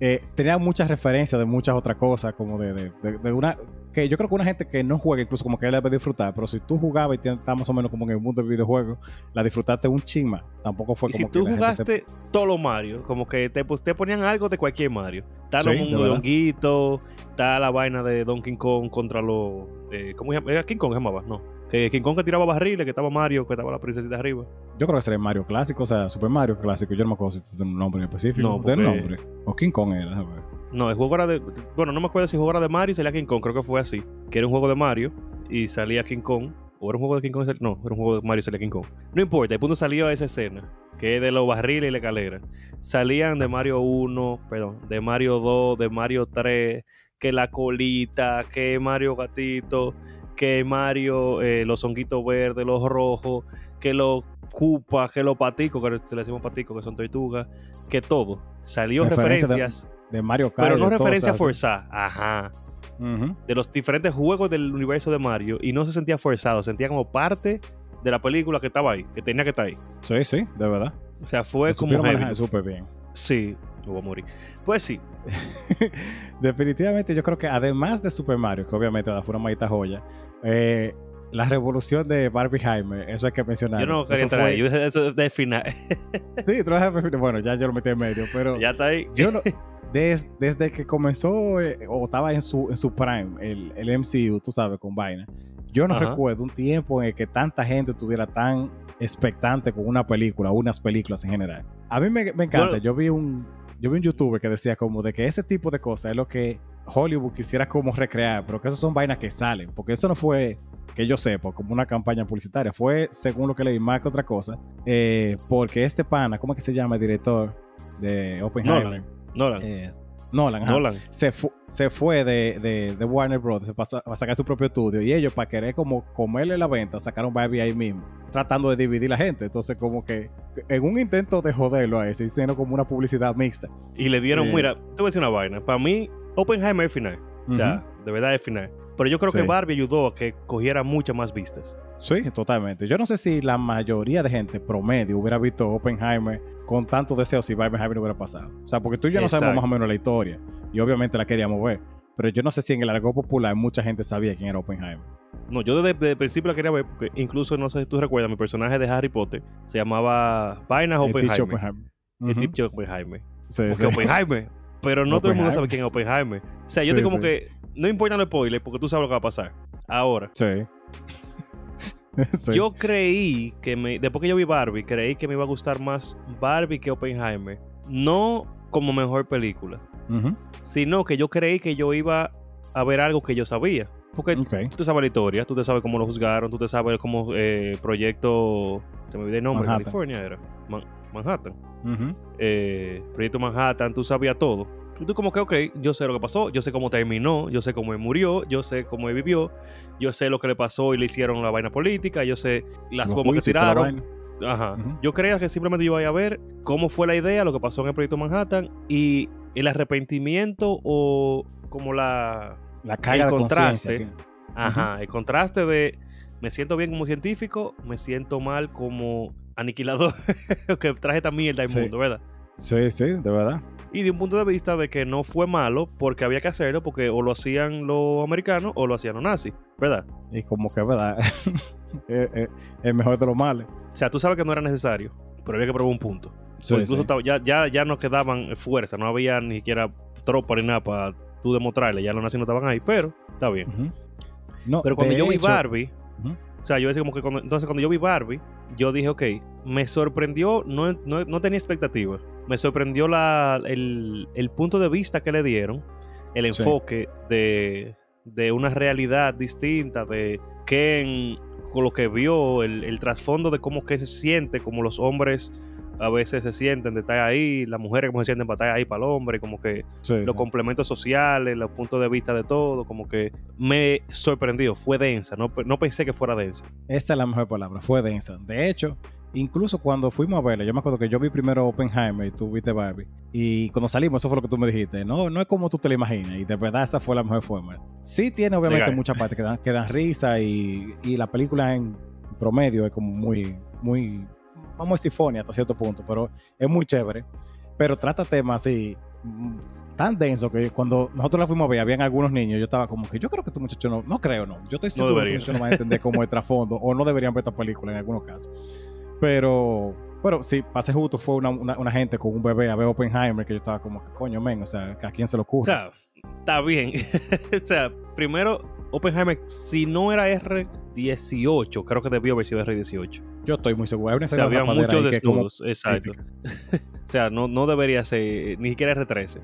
[SPEAKER 1] eh, tenía muchas referencias de muchas otras cosas, como de, de- de- de una... Que yo creo que una gente que no juega, incluso como que la debe disfrutar, pero si tú jugabas y estabas más o menos como en el mundo del videojuego, la disfrutaste un chingma. Tampoco fue
[SPEAKER 2] Y
[SPEAKER 1] como
[SPEAKER 2] si tú
[SPEAKER 1] que gente se-
[SPEAKER 2] jugaste todos los Mario, como que te, pues, te ponían algo de cualquier Mario. Está
[SPEAKER 1] Sí,
[SPEAKER 2] los mundos de
[SPEAKER 1] verdad.
[SPEAKER 2] honguito, está la vaina de Donkey Kong contra los... eh, ¿Cómo? ¿Era King Kong se llamaba? No. Que King Kong que tiraba barriles, que estaba Mario, que estaba la princesita arriba.
[SPEAKER 1] Yo creo que sería Mario clásico, o sea, Super Mario clásico. Yo no me acuerdo si tiene un nombre en específico.
[SPEAKER 2] No,
[SPEAKER 1] ¿Tiene
[SPEAKER 2] porque-
[SPEAKER 1] nombre? O King Kong era, ver.
[SPEAKER 2] No, el juego era de... Bueno, no me acuerdo si el juego era de Mario y salía King Kong, creo que fue así. Que era un juego de Mario y salía King Kong. ¿O era un juego de King Kong? No, era un juego de Mario y salía King Kong. No importa, el punto salió esa escena, que es de los barriles y la escalera. Salían de Mario 1, perdón, de Mario 2, de Mario 3, que la colita, que Mario gatito, que Mario, eh, los honguitos verdes, los rojos, que los cupas, que los paticos, que le decimos paticos, que son tortugas, que todo. Salió
[SPEAKER 1] Referencia
[SPEAKER 2] referencias,
[SPEAKER 1] De Mario Kart.
[SPEAKER 2] pero no
[SPEAKER 1] de todo,
[SPEAKER 2] referencia
[SPEAKER 1] o sea,
[SPEAKER 2] forzada. Ajá de los diferentes juegos del universo de Mario y no se sentía forzado, sentía como parte de la película que estaba ahí, que tenía que estar ahí.
[SPEAKER 1] Sí, sí, de verdad.
[SPEAKER 2] O sea, fue
[SPEAKER 1] Lo
[SPEAKER 2] como heavy.
[SPEAKER 1] súper bien.
[SPEAKER 2] Sí, me voy a morir. Pues sí,
[SPEAKER 1] Definitivamente, yo creo que además de Super Mario, que obviamente fue una maldita joya, eh, la revolución de Barbie Jaime, eso hay que mencionar.
[SPEAKER 2] yo no quería
[SPEAKER 1] Eso
[SPEAKER 2] entrar
[SPEAKER 1] fue-
[SPEAKER 2] ahí. Yo eso de final.
[SPEAKER 1] Sí, bueno, ya yo lo metí en medio, pero
[SPEAKER 2] ya está ahí.
[SPEAKER 1] yo no. des- desde que comenzó eh, o estaba en su, en su prime, el, el MCU, tú sabes, con vaina, yo no
[SPEAKER 2] Ajá.
[SPEAKER 1] recuerdo un tiempo en el que tanta gente estuviera tan expectante con una película, unas películas en general. A mí me, me encanta.
[SPEAKER 2] Bueno.
[SPEAKER 1] yo vi un yo vi un youtuber que decía como de que ese tipo de cosas es lo que Hollywood quisiera como recrear, pero que eso son vainas que salen, porque eso no fue que yo sepa, como una campaña publicitaria, fue según lo que leí más que otra cosa, eh, porque este pana, ¿cómo es que se llama el director de Oppenheimer?
[SPEAKER 2] Nolan. Nolan.
[SPEAKER 1] Eh, Nolan. Se, fu- se fue de, de- de Warner Bros. pasó a sacar su propio estudio y ellos para querer como comerle la venta sacaron Barbie ahí mismo, tratando de dividir la gente. Entonces como que en un intento de joderlo a eso, hicieron como una publicidad mixta.
[SPEAKER 2] Y le dieron,
[SPEAKER 1] Eh.
[SPEAKER 2] mira, te voy a decir una vaina. Para mí, Oppenheimer final. O sea, de verdad es final. Pero yo creo
[SPEAKER 1] Sí.
[SPEAKER 2] que Barbie ayudó a que cogiera muchas más vistas.
[SPEAKER 1] Sí, totalmente. Yo no sé si la mayoría de gente promedio hubiera visto Oppenheimer con tanto deseo si Oppenheimer no hubiera pasado. O sea, porque tú y yo no sabemos más o menos la historia y obviamente la queríamos ver. Pero yo no sé si en el argot popular mucha gente sabía quién era Oppenheimer.
[SPEAKER 2] No, yo desde, desde el principio la quería ver porque incluso, no sé si tú recuerdas, mi personaje de Harry Potter se llamaba Vainas
[SPEAKER 1] El teacher
[SPEAKER 2] Oppenheimer.
[SPEAKER 1] Oppenheimer.
[SPEAKER 2] El
[SPEAKER 1] Ujú.
[SPEAKER 2] Teacher Oppenheimer.
[SPEAKER 1] Sí,
[SPEAKER 2] Porque
[SPEAKER 1] sí.
[SPEAKER 2] Oppenheimer. Pero no todo el mundo sabe quién es Oppenheimer. O sea, yo
[SPEAKER 1] Sí,
[SPEAKER 2] como
[SPEAKER 1] sí.
[SPEAKER 2] que no importa los spoilers porque tú sabes lo que va a pasar. Ahora,
[SPEAKER 1] Sí. Sí.
[SPEAKER 2] yo creí que me, después que yo vi Barbie, creí que me iba a gustar más Barbie que Oppenheimer. No como mejor película, sino que yo creí que yo iba a ver algo que yo sabía. Porque tú te sabes la historia, tú te sabes cómo lo juzgaron, tú te sabes cómo eh, proyecto, se me olvidó el nombre,
[SPEAKER 1] Manhattan.
[SPEAKER 2] California era, Man- Manhattan. Eh, Proyecto Manhattan, tú sabías todo. Y tú como que, ok, yo sé lo que pasó, yo sé cómo terminó, yo sé cómo él murió, yo sé cómo él vivió, yo sé lo que le pasó y le hicieron la vaina política, yo sé las
[SPEAKER 1] Los
[SPEAKER 2] bombas que tiraron. Ajá. Yo creía que simplemente iba a ver cómo fue la idea, lo que pasó en el Proyecto Manhattan y el arrepentimiento o como la...
[SPEAKER 1] La carga
[SPEAKER 2] El
[SPEAKER 1] de
[SPEAKER 2] contraste. Ajá, el contraste de me siento bien como científico, me siento mal como aniquilador que traje esta mierda al
[SPEAKER 1] Sí.
[SPEAKER 2] mundo, ¿verdad?
[SPEAKER 1] Sí, sí, de verdad.
[SPEAKER 2] Y de un punto de vista de que no fue malo porque había que hacerlo porque o lo hacían los americanos o lo hacían los nazis, ¿verdad?
[SPEAKER 1] Y como que, ¿verdad? es, es- es mejor de los males.
[SPEAKER 2] O sea, tú sabes que no era necesario, pero había que probar un punto.
[SPEAKER 1] Sí,
[SPEAKER 2] incluso
[SPEAKER 1] sí.
[SPEAKER 2] ya, ya, ya no quedaban fuerza, no había ni siquiera tropa ni nada para tú demostrarle, ya los nazis no estaban ahí, pero está bien.
[SPEAKER 1] No,
[SPEAKER 2] Pero cuando yo vi Barbie. O sea, yo decía como que cuando, entonces cuando yo vi Barbie, yo dije, ok, me sorprendió, no, no, no tenía expectativa, me sorprendió la, el, el punto de vista que le dieron, el
[SPEAKER 1] Sí.
[SPEAKER 2] enfoque de, de una realidad distinta, de Ken, con lo que vio, el, el trasfondo de cómo que se siente, como los hombres a veces se sienten de estar ahí, las mujeres como se sienten para estar ahí para el hombre, como que
[SPEAKER 1] Sí,
[SPEAKER 2] los
[SPEAKER 1] sí.
[SPEAKER 2] complementos sociales, los puntos de vista de todo, como que me sorprendió, fue densa, no, no pensé que fuera densa.
[SPEAKER 1] Esa es la mejor palabra, fue densa. De hecho, incluso cuando fuimos a verla, yo me acuerdo que yo vi primero Oppenheimer y tú viste Barbie. Y cuando salimos, eso fue lo que tú me dijiste. No, no es como tú te lo imaginas. Y de verdad, esa fue la mejor forma. Sí tiene obviamente
[SPEAKER 2] Legal.
[SPEAKER 1] muchas partes que dan, que dan risa y, y la película en promedio es como muy, muy, vamos a decir funny hasta cierto punto, pero es muy chévere. Pero trata temas así mm, tan denso que cuando nosotros la fuimos a ver, habían algunos niños, yo estaba como que yo creo que estos muchachos no, no creo, no. Yo estoy seguro que
[SPEAKER 2] deberían.
[SPEAKER 1] estos muchachos no van a entender cómo es el trasfondo o no deberían ver esta película en algunos casos. Pero, pero sí, pase justo fue una, una, una gente con un bebé a ver Oppenheimer que yo estaba como que coño, men, o sea, que a quién se le
[SPEAKER 2] O
[SPEAKER 1] ocurre.
[SPEAKER 2] sea, está bien. o sea, primero, Oppenheimer, si no era R18, creo que debió haber sido R18.
[SPEAKER 1] yo estoy muy seguro.
[SPEAKER 2] O sea, había muchos
[SPEAKER 1] que como
[SPEAKER 2] desnudos, exacto. O sea, no, no debería ser ni siquiera R13.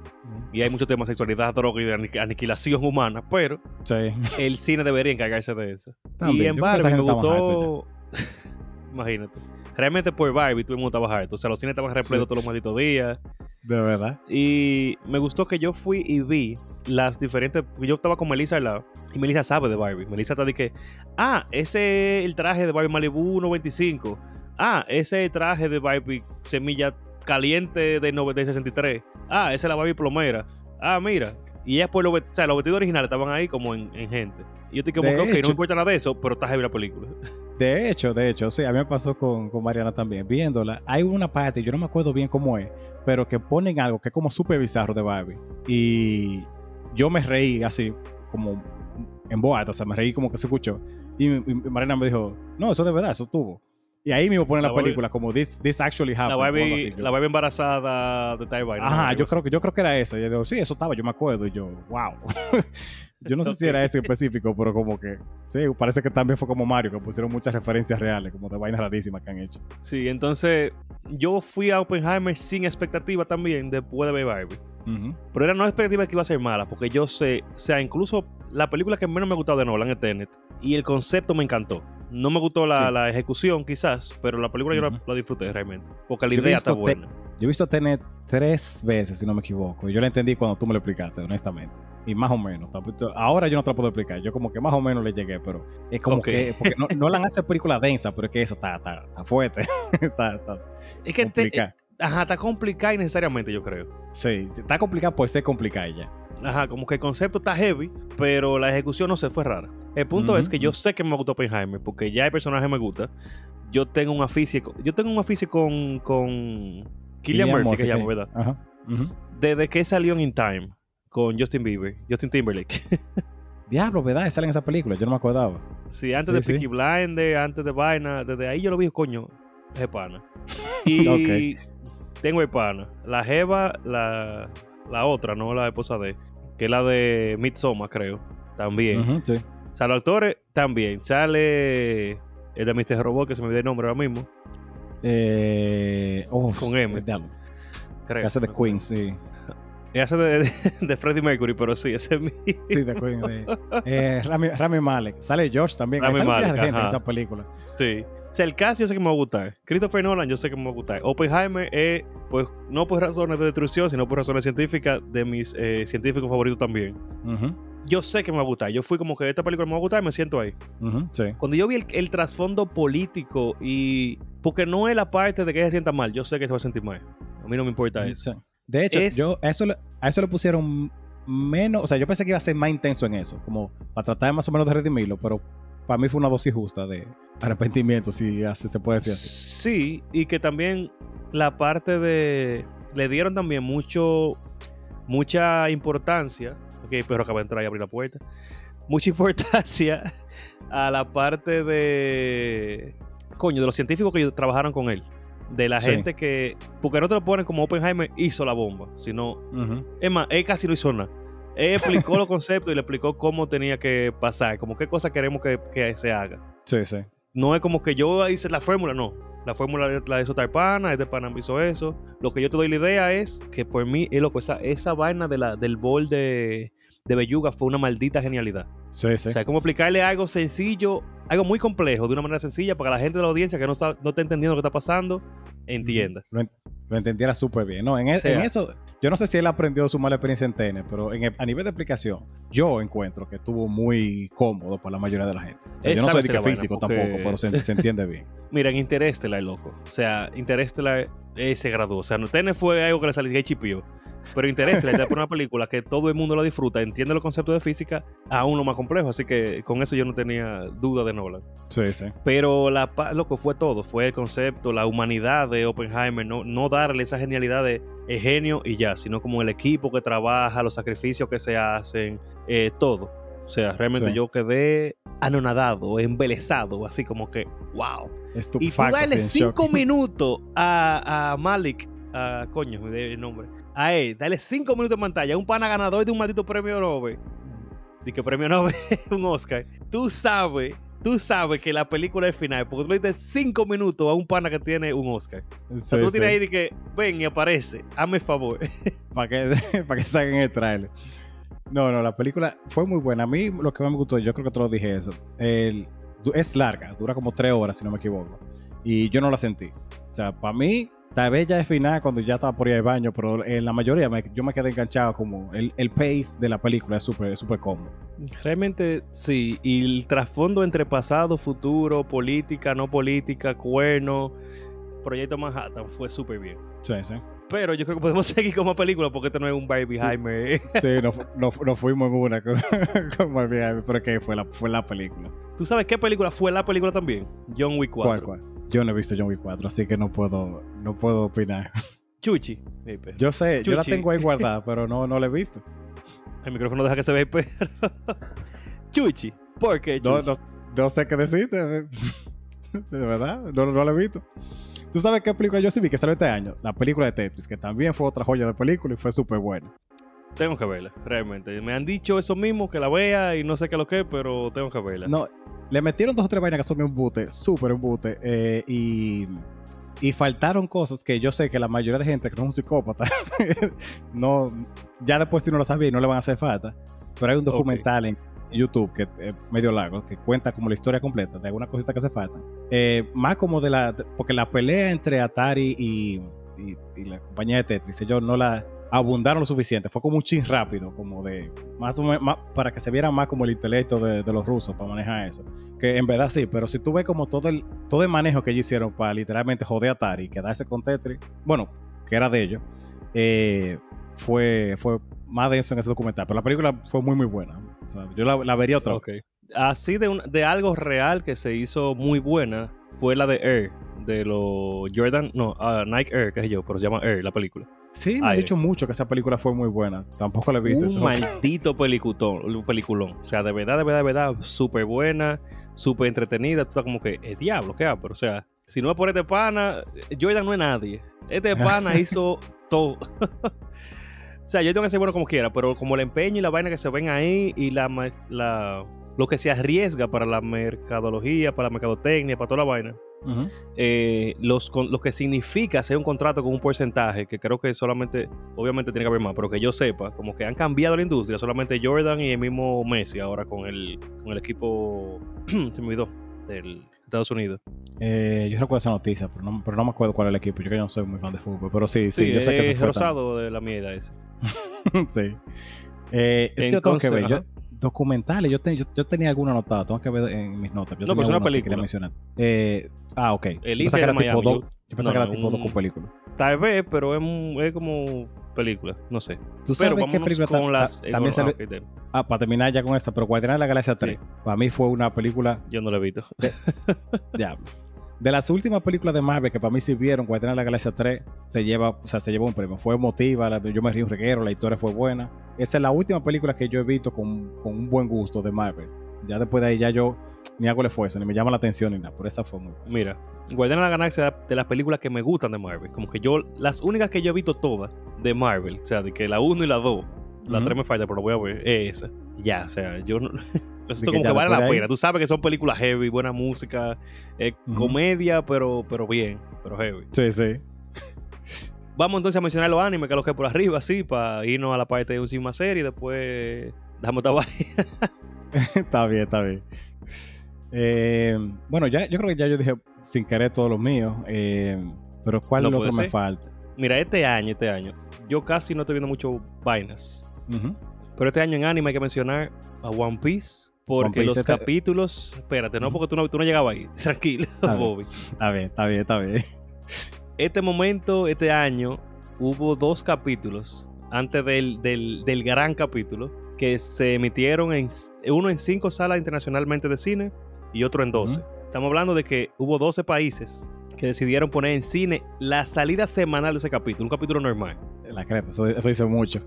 [SPEAKER 2] Y hay muchos temas de sexualidad, droga y de aniqu- aniquilación humana, pero
[SPEAKER 1] Sí.
[SPEAKER 2] el cine debería encargarse de eso.
[SPEAKER 1] También,
[SPEAKER 2] y en
[SPEAKER 1] que
[SPEAKER 2] Barbie me gustó. Imagínate. Realmente por Barbie todo el mundo estaba harto. O sea, los cines estaban repletos
[SPEAKER 1] Sí.
[SPEAKER 2] todos los malditos días.
[SPEAKER 1] De verdad.
[SPEAKER 2] Y me gustó que yo fui y vi las diferentes. Yo estaba con Melissa al lado. Y Melissa sabe de Barbie. Melissa está de que. Ah, ese es el traje de Barbie Malibu 95. Ah, ese es el traje de Barbie Semilla Caliente de, nove- de 63. Ah, esa es la Barbie Plomera. Ah, mira. Y ella, pues, los, ve- o sea, los vestidos originales estaban ahí como en, en gente. Y yo estoy como
[SPEAKER 1] De
[SPEAKER 2] que, ok, no
[SPEAKER 1] hecho-
[SPEAKER 2] me importa nada de eso, pero está heavy la película.
[SPEAKER 1] De hecho, de hecho, sí, a mí me pasó con, con Mariana también. Viéndola, hay una parte, yo no me acuerdo bien cómo es, pero que ponen algo que es como súper bizarro de Barbie. Y yo me reí así, como en voz alta, o sea, me reí como que se escuchó. Y, Mariana me dijo, no, eso de verdad, eso estuvo. Y ahí mismo ponen la,
[SPEAKER 2] La Barbie-
[SPEAKER 1] película como This, this actually
[SPEAKER 2] La
[SPEAKER 1] happened. algo
[SPEAKER 2] Barbie,
[SPEAKER 1] así.
[SPEAKER 2] La Barbie embarazada de Taiwan.
[SPEAKER 1] Ajá, yo creo, que, yo creo que era esa. Y yo digo, sí, eso estaba, yo me acuerdo. Y yo, wow. yo no sé si era ese en específico, pero como que, sí, parece que también fue como Mario, que pusieron muchas referencias reales, como de vainas rarísimas que han hecho.
[SPEAKER 2] Sí, entonces yo fui a Oppenheimer sin expectativa también después de ver Barbie. Pero era no expectativa que iba a ser mala, porque yo sé, o sea, incluso la película que menos me ha gustado de Nolan es Tenet, y el concepto me encantó. No me gustó la,
[SPEAKER 1] Sí.
[SPEAKER 2] la ejecución, quizás, pero la película yo la, la disfruté realmente. Porque la
[SPEAKER 1] Yo
[SPEAKER 2] idea está buena.
[SPEAKER 1] Yo he visto Tenet tres veces, si no me equivoco. Y yo la entendí cuando tú me lo explicaste, honestamente. Y más o menos. Ahora yo no te lo puedo explicar. Yo como que más o menos le llegué, pero es como que... Porque no, no la hace película densa, pero es que eso está, está, está fuerte. está, está
[SPEAKER 2] Es que te,
[SPEAKER 1] complicada.
[SPEAKER 2] ajá, está complicada innecesariamente, yo creo.
[SPEAKER 1] Sí, está complicada por ser complicada ya.
[SPEAKER 2] Ajá, como que el concepto está heavy, pero la ejecución no se fue rara. El punto es que yo sé que me gustó Oppenheimer, porque ya el personaje me gusta. Yo tengo un aficio, yo tengo un aficio con, con Killian Murphy, que se llama. ¿verdad?
[SPEAKER 1] Ajá.
[SPEAKER 2] Desde que salió en In Time con Justin Bieber, Justin Timberlake.
[SPEAKER 1] Diablo, ¿verdad? Sale en esa película, yo no me acordaba.
[SPEAKER 2] sí, antes
[SPEAKER 1] Sí,
[SPEAKER 2] de
[SPEAKER 1] sí.
[SPEAKER 2] Peaky Blinders, antes de Vaina, desde ahí yo lo vi, coño, es pana. Y tengo el pana. La Jeva, la, la otra, no la esposa de, que es la de Midsommar, creo, también.
[SPEAKER 1] Ujú, sí.
[SPEAKER 2] Sea, los actores también. Sale el de Mr. Robot, que se me olvidó el nombre ahora mismo.
[SPEAKER 1] Eh, uf,
[SPEAKER 2] Con M.
[SPEAKER 1] diablo.
[SPEAKER 2] Creo.
[SPEAKER 1] Que hace de Queen, sí.
[SPEAKER 2] Él hace de, de, de Freddie Mercury, pero sí, ese es mi.
[SPEAKER 1] Sí, de Queen. de- eh, Rami, Rami Malek. Sale Josh también.
[SPEAKER 2] Rami Malek,
[SPEAKER 1] gente en esa película.
[SPEAKER 2] Sí. O sea, el cast yo sé que me va a gustar. Christopher Nolan yo sé que me va a gustar. Oppenheimer es, pues, no por razones de destrucción, sino por razones científicas de mis eh, científicos favoritos también.
[SPEAKER 1] Ujú,
[SPEAKER 2] Yo sé que me va a gustar. Yo fui como que esta película me va a gustar y me siento ahí.
[SPEAKER 1] sí.
[SPEAKER 2] Cuando yo vi el, el trasfondo político y... Porque no es la parte de que se sienta mal. Yo sé que se va a sentir mal. A mí no me importa eso.
[SPEAKER 1] Sí. De hecho,
[SPEAKER 2] Es-
[SPEAKER 1] yo a eso, le, a eso le pusieron menos. O sea, yo pensé que iba a ser más intenso en eso, como para tratar más o menos de redimirlo, pero para mí fue una dosis justa de arrepentimiento, si así se puede decir así.
[SPEAKER 2] Sí, y que también la parte de. Le dieron también mucho. Mucha importancia. Ok, pero acaba de entrar y abrir la puerta. Mucha importancia a la parte de. Coño, de los científicos que trabajaron con él. De la
[SPEAKER 1] Sí.
[SPEAKER 2] gente que. Porque no te lo ponen como Oppenheimer hizo la bomba, sino.
[SPEAKER 1] Ujú,
[SPEAKER 2] Es más, él casi no hizo nada. Él explicó los conceptos y le explicó cómo tenía que pasar, como qué cosa queremos que, que se haga.
[SPEAKER 1] Sí, sí.
[SPEAKER 2] No es como que yo hice la fórmula, no. La fórmula la hizo tal pana, este pana hizo eso. Lo que yo te doy la idea es que por mí es loco, esa, esa vaina de la, del bol de, de Belluga fue una maldita genialidad.
[SPEAKER 1] Sí, sí.
[SPEAKER 2] O sea, cómo explicarle algo sencillo, algo muy complejo, de una manera sencilla, para la gente de la audiencia que no está, no está entendiendo lo que está pasando, entienda.
[SPEAKER 1] Lo, lo entendiera súper bien. No, en, e-
[SPEAKER 2] O sea-
[SPEAKER 1] en eso, yo no sé si él aprendió su mala experiencia en tenis, pero en el- a nivel de explicación, yo encuentro que estuvo muy cómodo para la mayoría de la gente. O sea, yo no soy de que físico
[SPEAKER 2] porque-
[SPEAKER 1] tampoco, pero se, se entiende bien.
[SPEAKER 2] Mira, en Interestelar, loco. O sea, Interestelar eh, se graduó. O sea, no Tenet fue algo que le salió y chipió. Pero Interestelar ya por una película que todo el mundo la disfruta, entiende los conceptos de física, aún lo más complejo. Así que con eso yo no tenía duda de Nolan.
[SPEAKER 1] Sí, sí.
[SPEAKER 2] Pero la, lo que fue todo, fue el concepto, la humanidad de Oppenheimer, no, no darle esa genialidad de genio y ya, sino como el equipo que trabaja, los sacrificios que se hacen, eh, todo. O sea, realmente
[SPEAKER 1] Sí.
[SPEAKER 2] yo quedé anonadado, embelesado, así como que, wow. Y tú dale
[SPEAKER 1] shock.
[SPEAKER 2] cinco minutos a, a Malik, a coño, me dio el nombre. A él, dale cinco minutos en pantalla, un pana ganador de un maldito premio Nobel. Y que premio Nobel, un Oscar. Tú sabes, tú sabes que la película es final, porque tú le diste cinco minutos a un pana que tiene un Oscar. O sea,
[SPEAKER 1] Sí,
[SPEAKER 2] tú
[SPEAKER 1] sí.
[SPEAKER 2] tienes ahí de que, ven y aparece, hazme el favor.
[SPEAKER 1] para que, para que saquen el trailer. No, no, la película fue muy buena. A mí lo que más me gustó, yo creo que te lo dije eso. el- es larga, dura como tres horas, si no me equivoco. Y yo no la sentí. O sea, para mí, tal vez ya es final cuando ya estaba por ir al baño, pero en la mayoría me- yo me quedé enganchado como el, el pace de la película es súper súper cómodo.
[SPEAKER 2] Realmente sí, y el trasfondo entre pasado, futuro, política, no política, cuerno, Proyecto Manhattan fue súper bien.
[SPEAKER 1] Sí, sí.
[SPEAKER 2] Pero yo creo que podemos seguir como película porque esto no es un Barbieheimer.
[SPEAKER 1] Sí, nos, nos- nos fuimos en una con, con Marvin Ivy, pero que fue la, fue la película.
[SPEAKER 2] ¿Tú sabes qué película fue la película también? John Wick 4.
[SPEAKER 1] ¿Cuál, cuál? Yo no he visto John Wick 4, así que no puedo, no puedo opinar.
[SPEAKER 2] Chuchi. Perro.
[SPEAKER 1] Yo sé, yo la tengo ahí guardada, pero no, no la he visto.
[SPEAKER 2] El micrófono deja que se vea el perro. Chuchi. ¿Por qué
[SPEAKER 1] No,
[SPEAKER 2] Chuchi?
[SPEAKER 1] no, no sé qué decirte. De verdad, no, no la he visto. ¿Tú sabes qué película yo sí vi que salió este año? La película de Tetris, que también fue otra joya de película y fue súper buena.
[SPEAKER 2] Tengo que verla, realmente. Me han dicho eso mismo, que la vea y no sé qué lo que, pero tengo que verla.
[SPEAKER 1] No, le metieron dos o tres vainas que son un embute, súper embute, eh, y, y faltaron cosas que yo sé que la mayoría de gente que no es un psicópata, no, ya después si no lo sabía no le van a hacer falta. Pero hay un documental en YouTube que es medio largo, que cuenta como la historia completa de algunas cositas que hace falta. Eh, más como de la, porque la pelea entre Atari y, y- y la compañía de Tetris, ellos no la abundaron lo suficiente. Fue como un chin rápido, como de, más o menos, para que se viera más como el intelecto de, los rusos para manejar eso. Que en verdad sí, pero si tú ves como todo el, todo el manejo que ellos hicieron para literalmente joder a Atari y quedarse con Tetris, bueno, que era de ellos, eh, fue, fue más denso en ese documental. Pero la película fue muy, muy buena. Yo la, vería otra vez.
[SPEAKER 2] Así de, un- de algo real que se hizo muy buena fue la de Air, de los Jordan, no, ah, Nike Air, qué sé yo, pero se llama Air, la película.
[SPEAKER 1] Sí, me han dicho mucho que esa película fue muy buena. Tampoco la he visto.
[SPEAKER 2] Un maldito peliculón. O sea, de verdad, de verdad, de verdad, súper buena, súper entretenida. Tú estás como que, el diablo, ¿qué hago? Pero, o sea, si no es por este pana, Jordan no es nadie. Este pana hizo todo. o sea, yo tengo que ser bueno como quiera, pero como el empeño y la vaina que se ven ahí y la, la lo que se arriesga para la mercadología, para la mercadotecnia, para toda la vaina. Eh, los, con- lo que significa hacer un contrato con un porcentaje, que creo que solamente, obviamente tiene que haber más, pero que yo sepa, como que han cambiado la industria, solamente Jordan y el mismo Messi ahora con el, con el equipo, se me olvidó, del Estados Unidos.
[SPEAKER 1] Eh, yo recuerdo esa noticia, pero no, pero no me acuerdo cuál es el equipo. Yo que no soy muy fan de fútbol, pero sí, sí,
[SPEAKER 2] Sí,
[SPEAKER 1] yo sé que
[SPEAKER 2] es rosado de la mierda ese.
[SPEAKER 1] tan- sí. Eh, es que yo tengo que
[SPEAKER 2] Entonces,
[SPEAKER 1] ver. Yo,
[SPEAKER 2] ajá.
[SPEAKER 1] Documentales, yo, te- yo, yo tenía alguno anotado, tengo que ver en mis notas. Yo
[SPEAKER 2] No,
[SPEAKER 1] tenía
[SPEAKER 2] pero es una
[SPEAKER 1] que
[SPEAKER 2] película.
[SPEAKER 1] quería mencionar. Eh, ah, ok. Yo
[SPEAKER 2] El
[SPEAKER 1] pensaba
[SPEAKER 2] Inter
[SPEAKER 1] que era tipo, doc-
[SPEAKER 2] yo-
[SPEAKER 1] yo pensaba que
[SPEAKER 2] no,
[SPEAKER 1] era tipo
[SPEAKER 2] un-
[SPEAKER 1] docu-película.
[SPEAKER 2] Tal vez, pero es, es como película, no sé.
[SPEAKER 1] ¿Tú
[SPEAKER 2] Pero
[SPEAKER 1] sabes qué
[SPEAKER 2] vámonos
[SPEAKER 1] película
[SPEAKER 2] con las...
[SPEAKER 1] ta-
[SPEAKER 2] eh,
[SPEAKER 1] también salió?
[SPEAKER 2] ah, ok, de-
[SPEAKER 1] Ah, para terminar ya con esa, pero Guardianes de la Galaxia 3, para mí fue una película
[SPEAKER 2] yo no lo he visto.
[SPEAKER 1] Ya. De las últimas películas de Marvel que para mí sirvieron, Guardianes de la Galaxia 3 se lleva, o sea, se llevó un premio. Fue emotiva, la- yo me río un reguero, la historia fue buena. Esa es la última película que yo he visto con, con un buen gusto de Marvel. Ya después de ahí ya yo ni hago el esfuerzo, ni me llama la atención ni nada. Por esa fue muy buena.
[SPEAKER 2] Mira, Guardianes de la Galaxia de las películas que me gustan de Marvel. Como que yo, las únicas que yo he visto todas de Marvel, o sea, de que la 1 y la 2, la
[SPEAKER 1] Ujú.
[SPEAKER 2] 3 me falta, pero voy a ver, es esa. Ya, o sea, yo no. Esto como que vale la pena. Tú sabes que son películas heavy, buena música, eh, comedia, pero, pero bien, pero heavy.
[SPEAKER 1] Sí, sí.
[SPEAKER 2] Vamos entonces a mencionar los animes, que es lo que por arriba, así, para irnos a la parte de un más serie y después Dejamos esta vaina.
[SPEAKER 1] está bien, está bien. Eh, bueno, ya, yo creo que ya yo dije sin querer todos los míos. Eh, pero ¿cuál
[SPEAKER 2] No
[SPEAKER 1] otro
[SPEAKER 2] puede
[SPEAKER 1] me
[SPEAKER 2] ser.
[SPEAKER 1] falta?
[SPEAKER 2] Mira, este año, este año, yo casi no estoy viendo mucho vainas. Pero este año en anime hay que mencionar a One Piece. Porque los
[SPEAKER 1] este-
[SPEAKER 2] capítulos. Espérate, no, porque tú no, tú no llegabas ahí. Tranquilo,
[SPEAKER 1] A.
[SPEAKER 2] Bobby.
[SPEAKER 1] Está bien, está bien, está bien.
[SPEAKER 2] Este momento, este año, hubo dos capítulos antes del, del, del gran capítulo que se emitieron en uno en cinco salas internacionalmente de cine y otro en 12. Estamos hablando de que hubo 12 países que decidieron poner en cine la salida semanal de ese capítulo, un capítulo normal.
[SPEAKER 1] La creta, eso, eso dice mucho.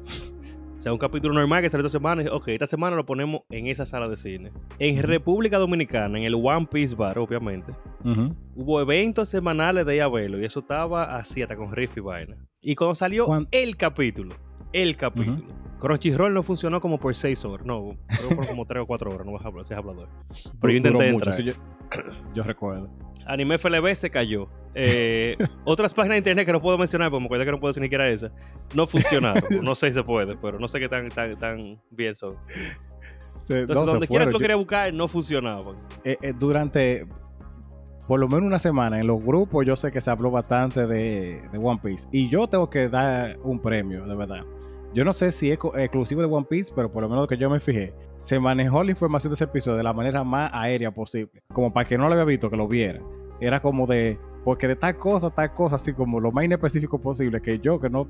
[SPEAKER 2] O sea, un capítulo normal que sale esta semana y ok, esta semana lo ponemos en esa sala de cine. En. República Dominicana, en el One Piece Bar, obviamente, hubo eventos semanales de Yabelo y eso estaba así hasta con riff y vaina. Y cuando salió el capítulo, el capítulo, Crunchyroll no funcionó como por seis horas, no, creo que fueron como tres o cuatro horas, no vas a hablar, seas hablador. Pero yo intenté
[SPEAKER 1] mucho,
[SPEAKER 2] entrar.
[SPEAKER 1] sí, yo, yo recuerdo.
[SPEAKER 2] Anime FLB se cayó. Eh, otras páginas de internet que no puedo mencionar, porque me acuerdo que no puedo decir ni siquiera esa, no funcionaron. no sé si se puede, pero no sé qué tan, tan, tan bien son.
[SPEAKER 1] Se-
[SPEAKER 2] Entonces,
[SPEAKER 1] no,
[SPEAKER 2] donde quiera que lo quería buscar, no funcionaban.
[SPEAKER 1] eh, eh, durante por lo menos una semana en los grupos yo sé que se habló bastante de, de One Piece y yo tengo que dar un premio, de verdad. Yo no sé si es exclusivo de One Piece, pero por lo menos que yo me fijé, se manejó la información de ese episodio de la manera más aérea posible, como para que no lo había visto, que lo viera. Era como de, porque de tal cosa, tal cosa, así como lo más inespecífico posible, que yo, que no,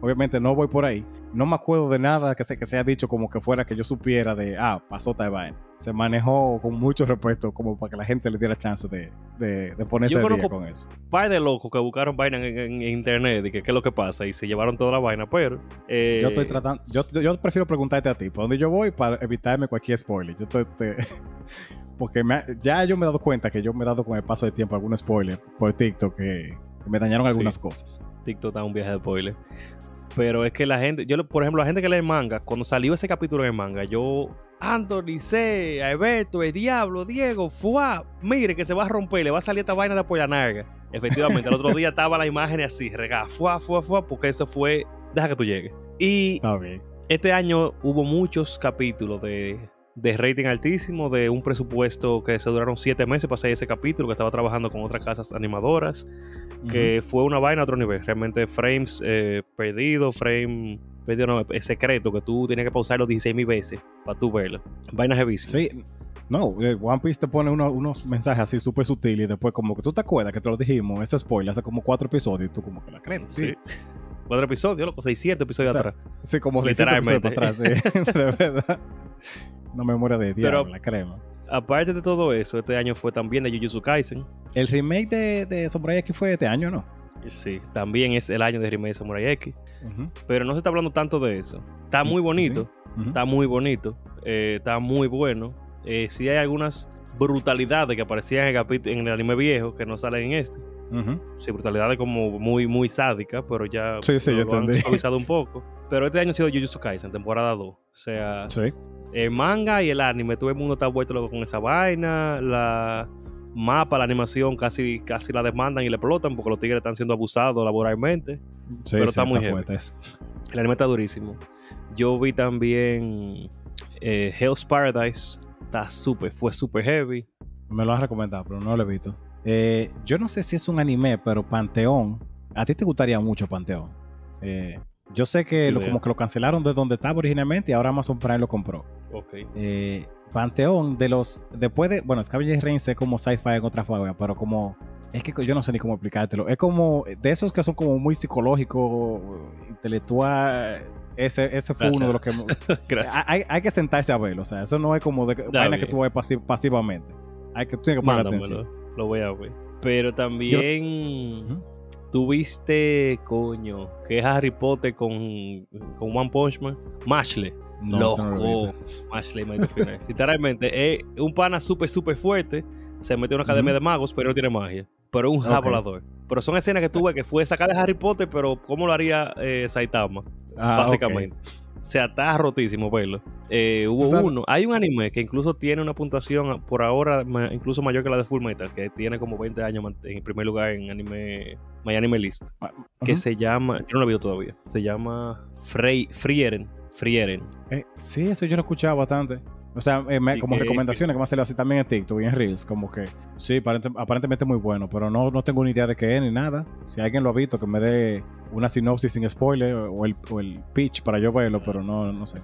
[SPEAKER 1] obviamente no voy por ahí, no me acuerdo de nada que se, que se haya dicho como que fuera que yo supiera de, ah, pasó tal vaina. Se manejó con mucho respeto como para que la gente le diera chance de, de, de ponerse
[SPEAKER 2] Yo
[SPEAKER 1] día con eso.
[SPEAKER 2] par de locos que buscaron vaina en, en- en internet y que qué es lo que pasa y se llevaron toda la vaina, pero... eh,
[SPEAKER 1] Yo estoy tratando, yo, yo prefiero preguntarte a ti, ¿por dónde yo voy para evitarme cualquier spoiler? Yo estoy, te- porque me ha- ya yo me he dado cuenta que yo me he dado con el paso del tiempo algún spoiler por TikTok que, que me dañaron
[SPEAKER 2] Sí.
[SPEAKER 1] algunas cosas.
[SPEAKER 2] TikTok está un viaje de spoiler. Pero es que la gente, yo, por ejemplo, la gente que lee manga, cuando salió ese capítulo en el manga, yo, Anthony, C, Alberto, el Diablo, Diego, Fuá, mire que se va a romper, le va a salir esta vaina de apoya narga. Efectivamente, el otro día estaba la imagen así, regada, fuá, fuá, fuá, porque eso fue, deja que tú llegues. Y
[SPEAKER 1] Está bien.
[SPEAKER 2] este año hubo muchos capítulos de, de rating altísimo, de un presupuesto que se duraron siete meses para hacer ese capítulo, que estaba trabajando con otras casas animadoras que fue una vaina a otro nivel. Realmente frames eh, perdidos, frame perdido no, es secreto que tú tienes que pausarlo 16 mil veces para tú verlo. Vainas heavísimas.
[SPEAKER 1] Sí, no, eh, One Piece te pone uno- unos mensajes así súper sutiles y después como que tú te acuerdas que te lo dijimos, ese spoiler hace como cuatro episodios y tú como que la crees. Sí,
[SPEAKER 2] Sí. Cuatro episodios, loco, 600 episodios
[SPEAKER 1] O sea,
[SPEAKER 2] atrás.
[SPEAKER 1] sí como 600 episodios atrás, sí, de verdad. No memoria de diablo,
[SPEAKER 2] Pero-
[SPEAKER 1] la crema.
[SPEAKER 2] Aparte de todo eso, este año fue también de Jujutsu Kaisen.
[SPEAKER 1] El remake de, de Samurai X fue este año, ¿no?
[SPEAKER 2] Sí, también es el año de remake de Samurai X. Pero no se está hablando tanto de eso. Está muy bonito, está muy bonito, eh, está muy bueno. Eh, sí hay algunas brutalidades que aparecían en el, en el anime viejo que no salen en este. Sí, brutalidades como muy, muy sádicas, pero ya
[SPEAKER 1] Sí, sí, yo
[SPEAKER 2] lo han suavizado un poco. Pero este año ha sido Jujutsu Kaisen, temporada 2. O sea,
[SPEAKER 1] Sí.
[SPEAKER 2] El manga y el anime, todo el mundo está vuelto loco con esa vaina. La mapa, la animación, casi, casi la demandan y le explotan porque los tigres están siendo abusados laboralmente.
[SPEAKER 1] Sí,
[SPEAKER 2] Pero
[SPEAKER 1] sí,
[SPEAKER 2] está muy
[SPEAKER 1] fuerte.
[SPEAKER 2] El anime está durísimo. Yo vi también eh, Hell's Paradise. Está súper, fue súper heavy.
[SPEAKER 1] Me lo has recomendado, pero no lo he visto. Eh, yo no sé si es un anime, pero Panteón. A ti te gustaría mucho Panteón. Eh, yo sé que lo, como que lo cancelaron de donde estaba originalmente y ahora Amazon Prime lo compró.
[SPEAKER 2] Ok.
[SPEAKER 1] Eh, Panteón, de los. Después de. Bueno, Scavenger Reigns es como sci-fi en otra forma, pero como. Es que yo no sé ni cómo explicártelo. Es como. De esos que son como muy psicológicos, intelectual. Ese, ese fue uno de los que.
[SPEAKER 2] Gracias.
[SPEAKER 1] hay, hay que sentarse a verlo. O sea, eso no es como de vaina que
[SPEAKER 2] bien.
[SPEAKER 1] tú ves pasi- pasivamente. Hay que, tú tienes que poner
[SPEAKER 2] Mándamelo,
[SPEAKER 1] atención.
[SPEAKER 2] Lo voy a ver. Pero también
[SPEAKER 1] Ujú.
[SPEAKER 2] Tuviste, coño, que es Harry Potter con, con One Punch Man. Mashle.
[SPEAKER 1] No,
[SPEAKER 2] Loco. Mashle. Literalmente, es un pana súper, súper fuerte. Se metió en una academia de magos, pero no tiene magia. Pero es un
[SPEAKER 1] Ok.
[SPEAKER 2] volador. Pero son escenas que tuve que fue sacar de Harry Potter, pero ¿cómo lo haría eh, Saitama?
[SPEAKER 1] Ah,
[SPEAKER 2] básicamente. Sea, está rotísimo verlo. Eh, hubo uno. Hay un anime que incluso tiene una puntuación por ahora incluso mayor que la de Full Metal, que tiene como 20 años en primer lugar en anime My Anime List,
[SPEAKER 1] ok.
[SPEAKER 2] que se llama, yo no lo he visto todavía, se llama Frey, Frieren, Frieren.
[SPEAKER 1] Eh, sí, eso yo lo he escuchado bastante. O sea, eh, me- como
[SPEAKER 2] que-
[SPEAKER 1] recomendaciones que me han salido así también en TikTok y en Reels. Como que sí, aparente- aparentemente muy bueno, pero no, no tengo ni idea de qué es ni nada. Si alguien lo ha visto, que me dé una sinopsis sin spoiler o el, o el pitch para yo verlo, pero no, no sé.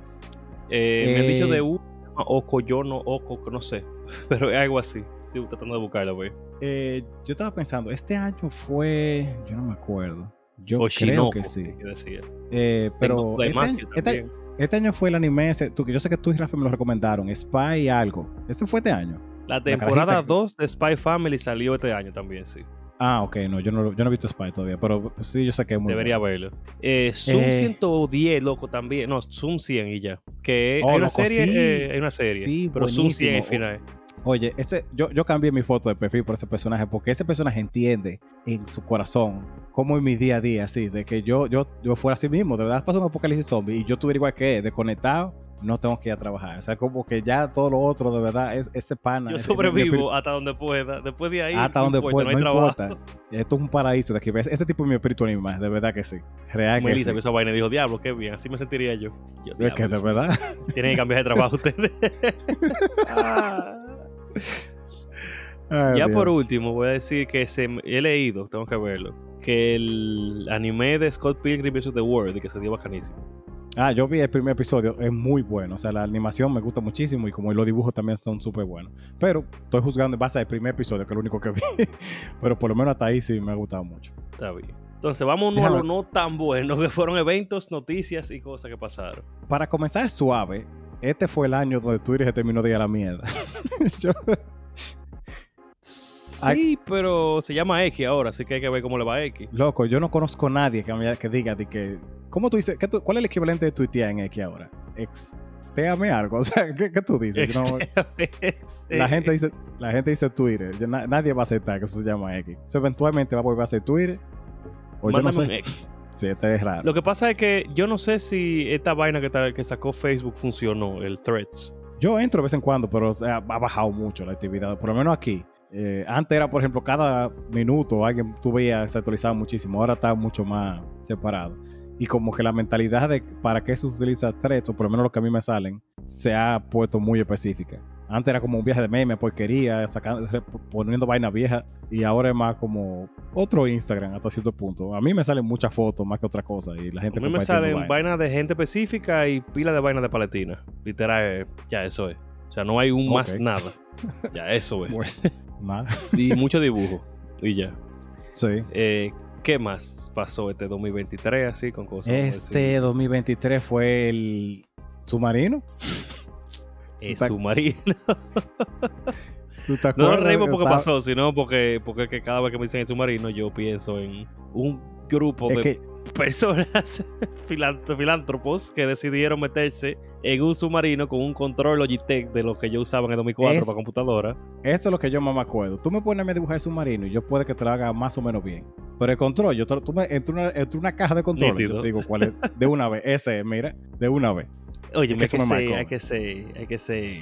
[SPEAKER 2] Eh, Me han dicho
[SPEAKER 1] Eh,
[SPEAKER 2] de un Oco, yo no, Oco, no sé. Pero es algo así. Estoy tratando de buscarlo, güey.
[SPEAKER 1] Eh, yo estaba pensando, este año fue. Yo no me acuerdo. Yo creo que sí.
[SPEAKER 2] que decía.
[SPEAKER 1] Eh, pero este este-. Este año fue el anime ese. Tú, yo sé que tú y Rafa me lo recomendaron. Spy algo. ¿Ese fue este año?
[SPEAKER 2] La temporada
[SPEAKER 1] que-
[SPEAKER 2] 2 de Spy Family salió este año también, sí.
[SPEAKER 1] Ah, ok, no, yo no, yo no he visto Spy todavía, pero pues, sí, yo sé que es muy
[SPEAKER 2] Debería
[SPEAKER 1] bueno.
[SPEAKER 2] verlo. Eh, Zoom
[SPEAKER 1] Eh.
[SPEAKER 2] 110, loco, también. No, Zoom 100 y ya. Que
[SPEAKER 1] Oh,
[SPEAKER 2] hay una
[SPEAKER 1] loco,
[SPEAKER 2] serie,
[SPEAKER 1] sí.
[SPEAKER 2] eh, hay una serie.
[SPEAKER 1] Sí,
[SPEAKER 2] pero Zoom 100 al
[SPEAKER 1] buenísimo.
[SPEAKER 2] final.
[SPEAKER 1] Oye, ese, yo, yo cambié mi foto de perfil por ese personaje porque ese personaje entiende en su corazón cómo en mi día a día, así, de que yo, yo, yo fuera así mismo, de verdad pasó un apocalipsis zombie y yo estuviera igual que él, desconectado, no tengo que ir a trabajar. O sea, como que ya todo lo otro, de verdad, es ese pana.
[SPEAKER 2] Yo sobrevivo hasta donde pueda. Después de ahí,
[SPEAKER 1] hasta
[SPEAKER 2] no
[SPEAKER 1] donde pueda,
[SPEAKER 2] no
[SPEAKER 1] no,
[SPEAKER 2] hay trabajo.
[SPEAKER 1] importa. Esto es un paraíso de aquí. Este tipo es mi espíritu animal, de verdad que sí. Real que
[SPEAKER 2] Melissa
[SPEAKER 1] sí.
[SPEAKER 2] esa vaina y dijo, diablo, qué bien, así me sentiría yo. Yo,
[SPEAKER 1] Sí, es que de
[SPEAKER 2] "Diablo,
[SPEAKER 1] verdad.
[SPEAKER 2] Tienen que cambiar de trabajo ustedes. Ah.
[SPEAKER 1] Ay,
[SPEAKER 2] ya
[SPEAKER 1] Dios.
[SPEAKER 2] por último, voy a decir que se, he leído, tengo que verlo, que el anime de Scott Pilgrim vs. The World, que se dio bacanísimo.
[SPEAKER 1] Ah, yo vi el primer episodio, es muy bueno. O sea, la animación me gusta muchísimo y como los dibujos también son súper buenos. Pero estoy juzgando en base al primer episodio, que es lo único que vi. Pero por lo menos hasta ahí sí me ha gustado mucho.
[SPEAKER 2] Está bien. Entonces,
[SPEAKER 1] Déjame-
[SPEAKER 2] a lo no tan bueno, que fueron eventos, noticias y cosas que pasaron.
[SPEAKER 1] Para comenzar suave, este fue el año donde Twitter se terminó de ir a la mierda. Yo-
[SPEAKER 2] Sí, pero se llama X ahora, así que hay que ver cómo le va a X.
[SPEAKER 1] loco, yo no conozco a nadie que, me- que diga de que. ¿Cómo tú dices? ¿Qué tú- ¿Cuál es el equivalente de tuitear en X ahora? Extéame algo. O sea, ¿qué, qué tú dices? No- La gente dice, la gente dice Twitter. Yo- na- nadie va a aceptar que eso se llama X. Eso eventualmente va a volver a ser Twitter. O yo no
[SPEAKER 2] Mándame un. X.
[SPEAKER 1] Sí, este es raro.
[SPEAKER 2] Lo que pasa es que yo no sé si esta vaina que, sacó Facebook funcionó, el Threads.
[SPEAKER 1] Yo entro de vez en cuando, pero o sea, ha bajado mucho la actividad. Por lo menos aquí. Eh, antes era, por ejemplo, cada minuto alguien tú veías se actualizaba muchísimo. Ahora está mucho más separado. Y como que la mentalidad de para qué se utiliza threads, o por lo menos lo que a mí me salen, se ha puesto muy específica. Antes era como un viaje de meme, porquería, sacando, poniendo vaina vieja. Y ahora es más como otro Instagram hasta cierto punto. A mí me salen muchas fotos más que otra cosa. Y la gente
[SPEAKER 2] A mí me salen
[SPEAKER 1] vaina.
[SPEAKER 2] vainas de gente específica y pila de vainas de Palestina. Literal, eh, ya eso es. O sea, no hay un más nada. Ya eso es.
[SPEAKER 1] Bueno, nada.
[SPEAKER 2] Y mucho dibujo. Y ya.
[SPEAKER 1] Sí.
[SPEAKER 2] Eh, ¿Qué más pasó este 2023 así con cosas?
[SPEAKER 1] Este 2023 fue el submarino.
[SPEAKER 2] Es
[SPEAKER 1] está-
[SPEAKER 2] submarino.
[SPEAKER 1] ¿Tú te
[SPEAKER 2] No nos reímos porque pasó, sino porque, porque es que cada vez que me dicen el submarino yo pienso en un grupo
[SPEAKER 1] Es
[SPEAKER 2] de
[SPEAKER 1] que
[SPEAKER 2] personas filántropos que decidieron meterse en un submarino con un control Logitech de los que yo usaba en el 2004
[SPEAKER 1] Es-
[SPEAKER 2] para computadora.
[SPEAKER 1] eso es lo que yo más me acuerdo. Tú me pones a mí dibujar el submarino y yo puede que te lo haga más o menos bien. Pero el control, yo te, tú me entre una, entre una caja de control, yo
[SPEAKER 2] Nítido.
[SPEAKER 1] te digo cuál es. De una vez. Ese, mira, de una vez.
[SPEAKER 2] Oye,
[SPEAKER 1] eso
[SPEAKER 2] que,
[SPEAKER 1] me
[SPEAKER 2] hay que ser, hay que ser,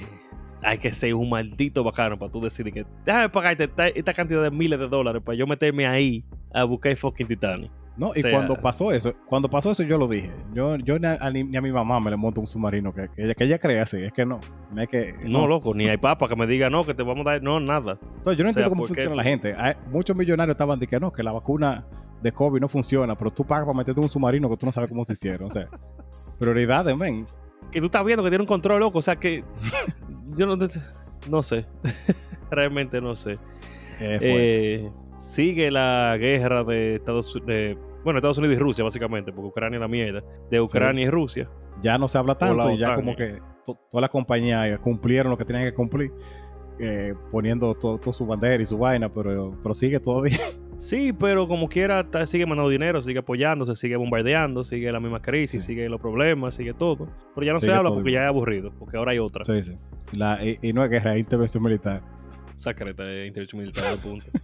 [SPEAKER 2] hay que ser un maldito bacano para tú decir que déjame pagarte esta, esta cantidad de miles de dólares para yo meterme ahí a buscar el fucking Titanic.
[SPEAKER 1] ¿No? Y
[SPEAKER 2] O sea-
[SPEAKER 1] cuando pasó eso, cuando pasó eso, yo lo dije. Yo, yo ni, a, ni- ni a mi mamá me le monto un submarino que, que ella, que ella cree así. Es que no. No es que.
[SPEAKER 2] No, loco, ni hay papa que me diga no, que te vamos a dar, no, nada.
[SPEAKER 1] No, yo no
[SPEAKER 2] O sea,
[SPEAKER 1] entiendo cómo
[SPEAKER 2] ¿por qué
[SPEAKER 1] funciona la gente. Hay- muchos millonarios estaban diciendo que no, que la vacuna de COVID no funciona, pero tú pagas para meterte en un submarino que tú no sabes cómo se hicieron. O sea, prioridades, men.
[SPEAKER 2] Que tú estás viendo que tiene un control, loco, o sea que yo no, no sé, realmente no sé.
[SPEAKER 1] Eh.
[SPEAKER 2] Eh, sigue la guerra de Estados Unidos, bueno, Estados Unidos y Rusia, básicamente, porque Ucrania es la mierda, de Ucrania y Rusia.
[SPEAKER 1] ya no se habla tanto y ya como
[SPEAKER 2] eh.
[SPEAKER 1] que to- todas las compañías cumplieron lo que tenían que cumplir, eh, poniendo todo, todo su bandera y su vaina, pero, pero sigue todavía.
[SPEAKER 2] Sí, pero como quiera, sigue mandando dinero, sigue apoyándose, sigue bombardeando, sigue la misma crisis,
[SPEAKER 1] Sí.
[SPEAKER 2] sigue los problemas, sigue todo. Pero ya no
[SPEAKER 1] Sigue
[SPEAKER 2] se habla porque
[SPEAKER 1] igual.
[SPEAKER 2] ya es aburrido, porque ahora hay otra.
[SPEAKER 1] sí, sí. La- y, y no es guerra, es intervención militar.
[SPEAKER 2] Secreta de intervención militar de punto.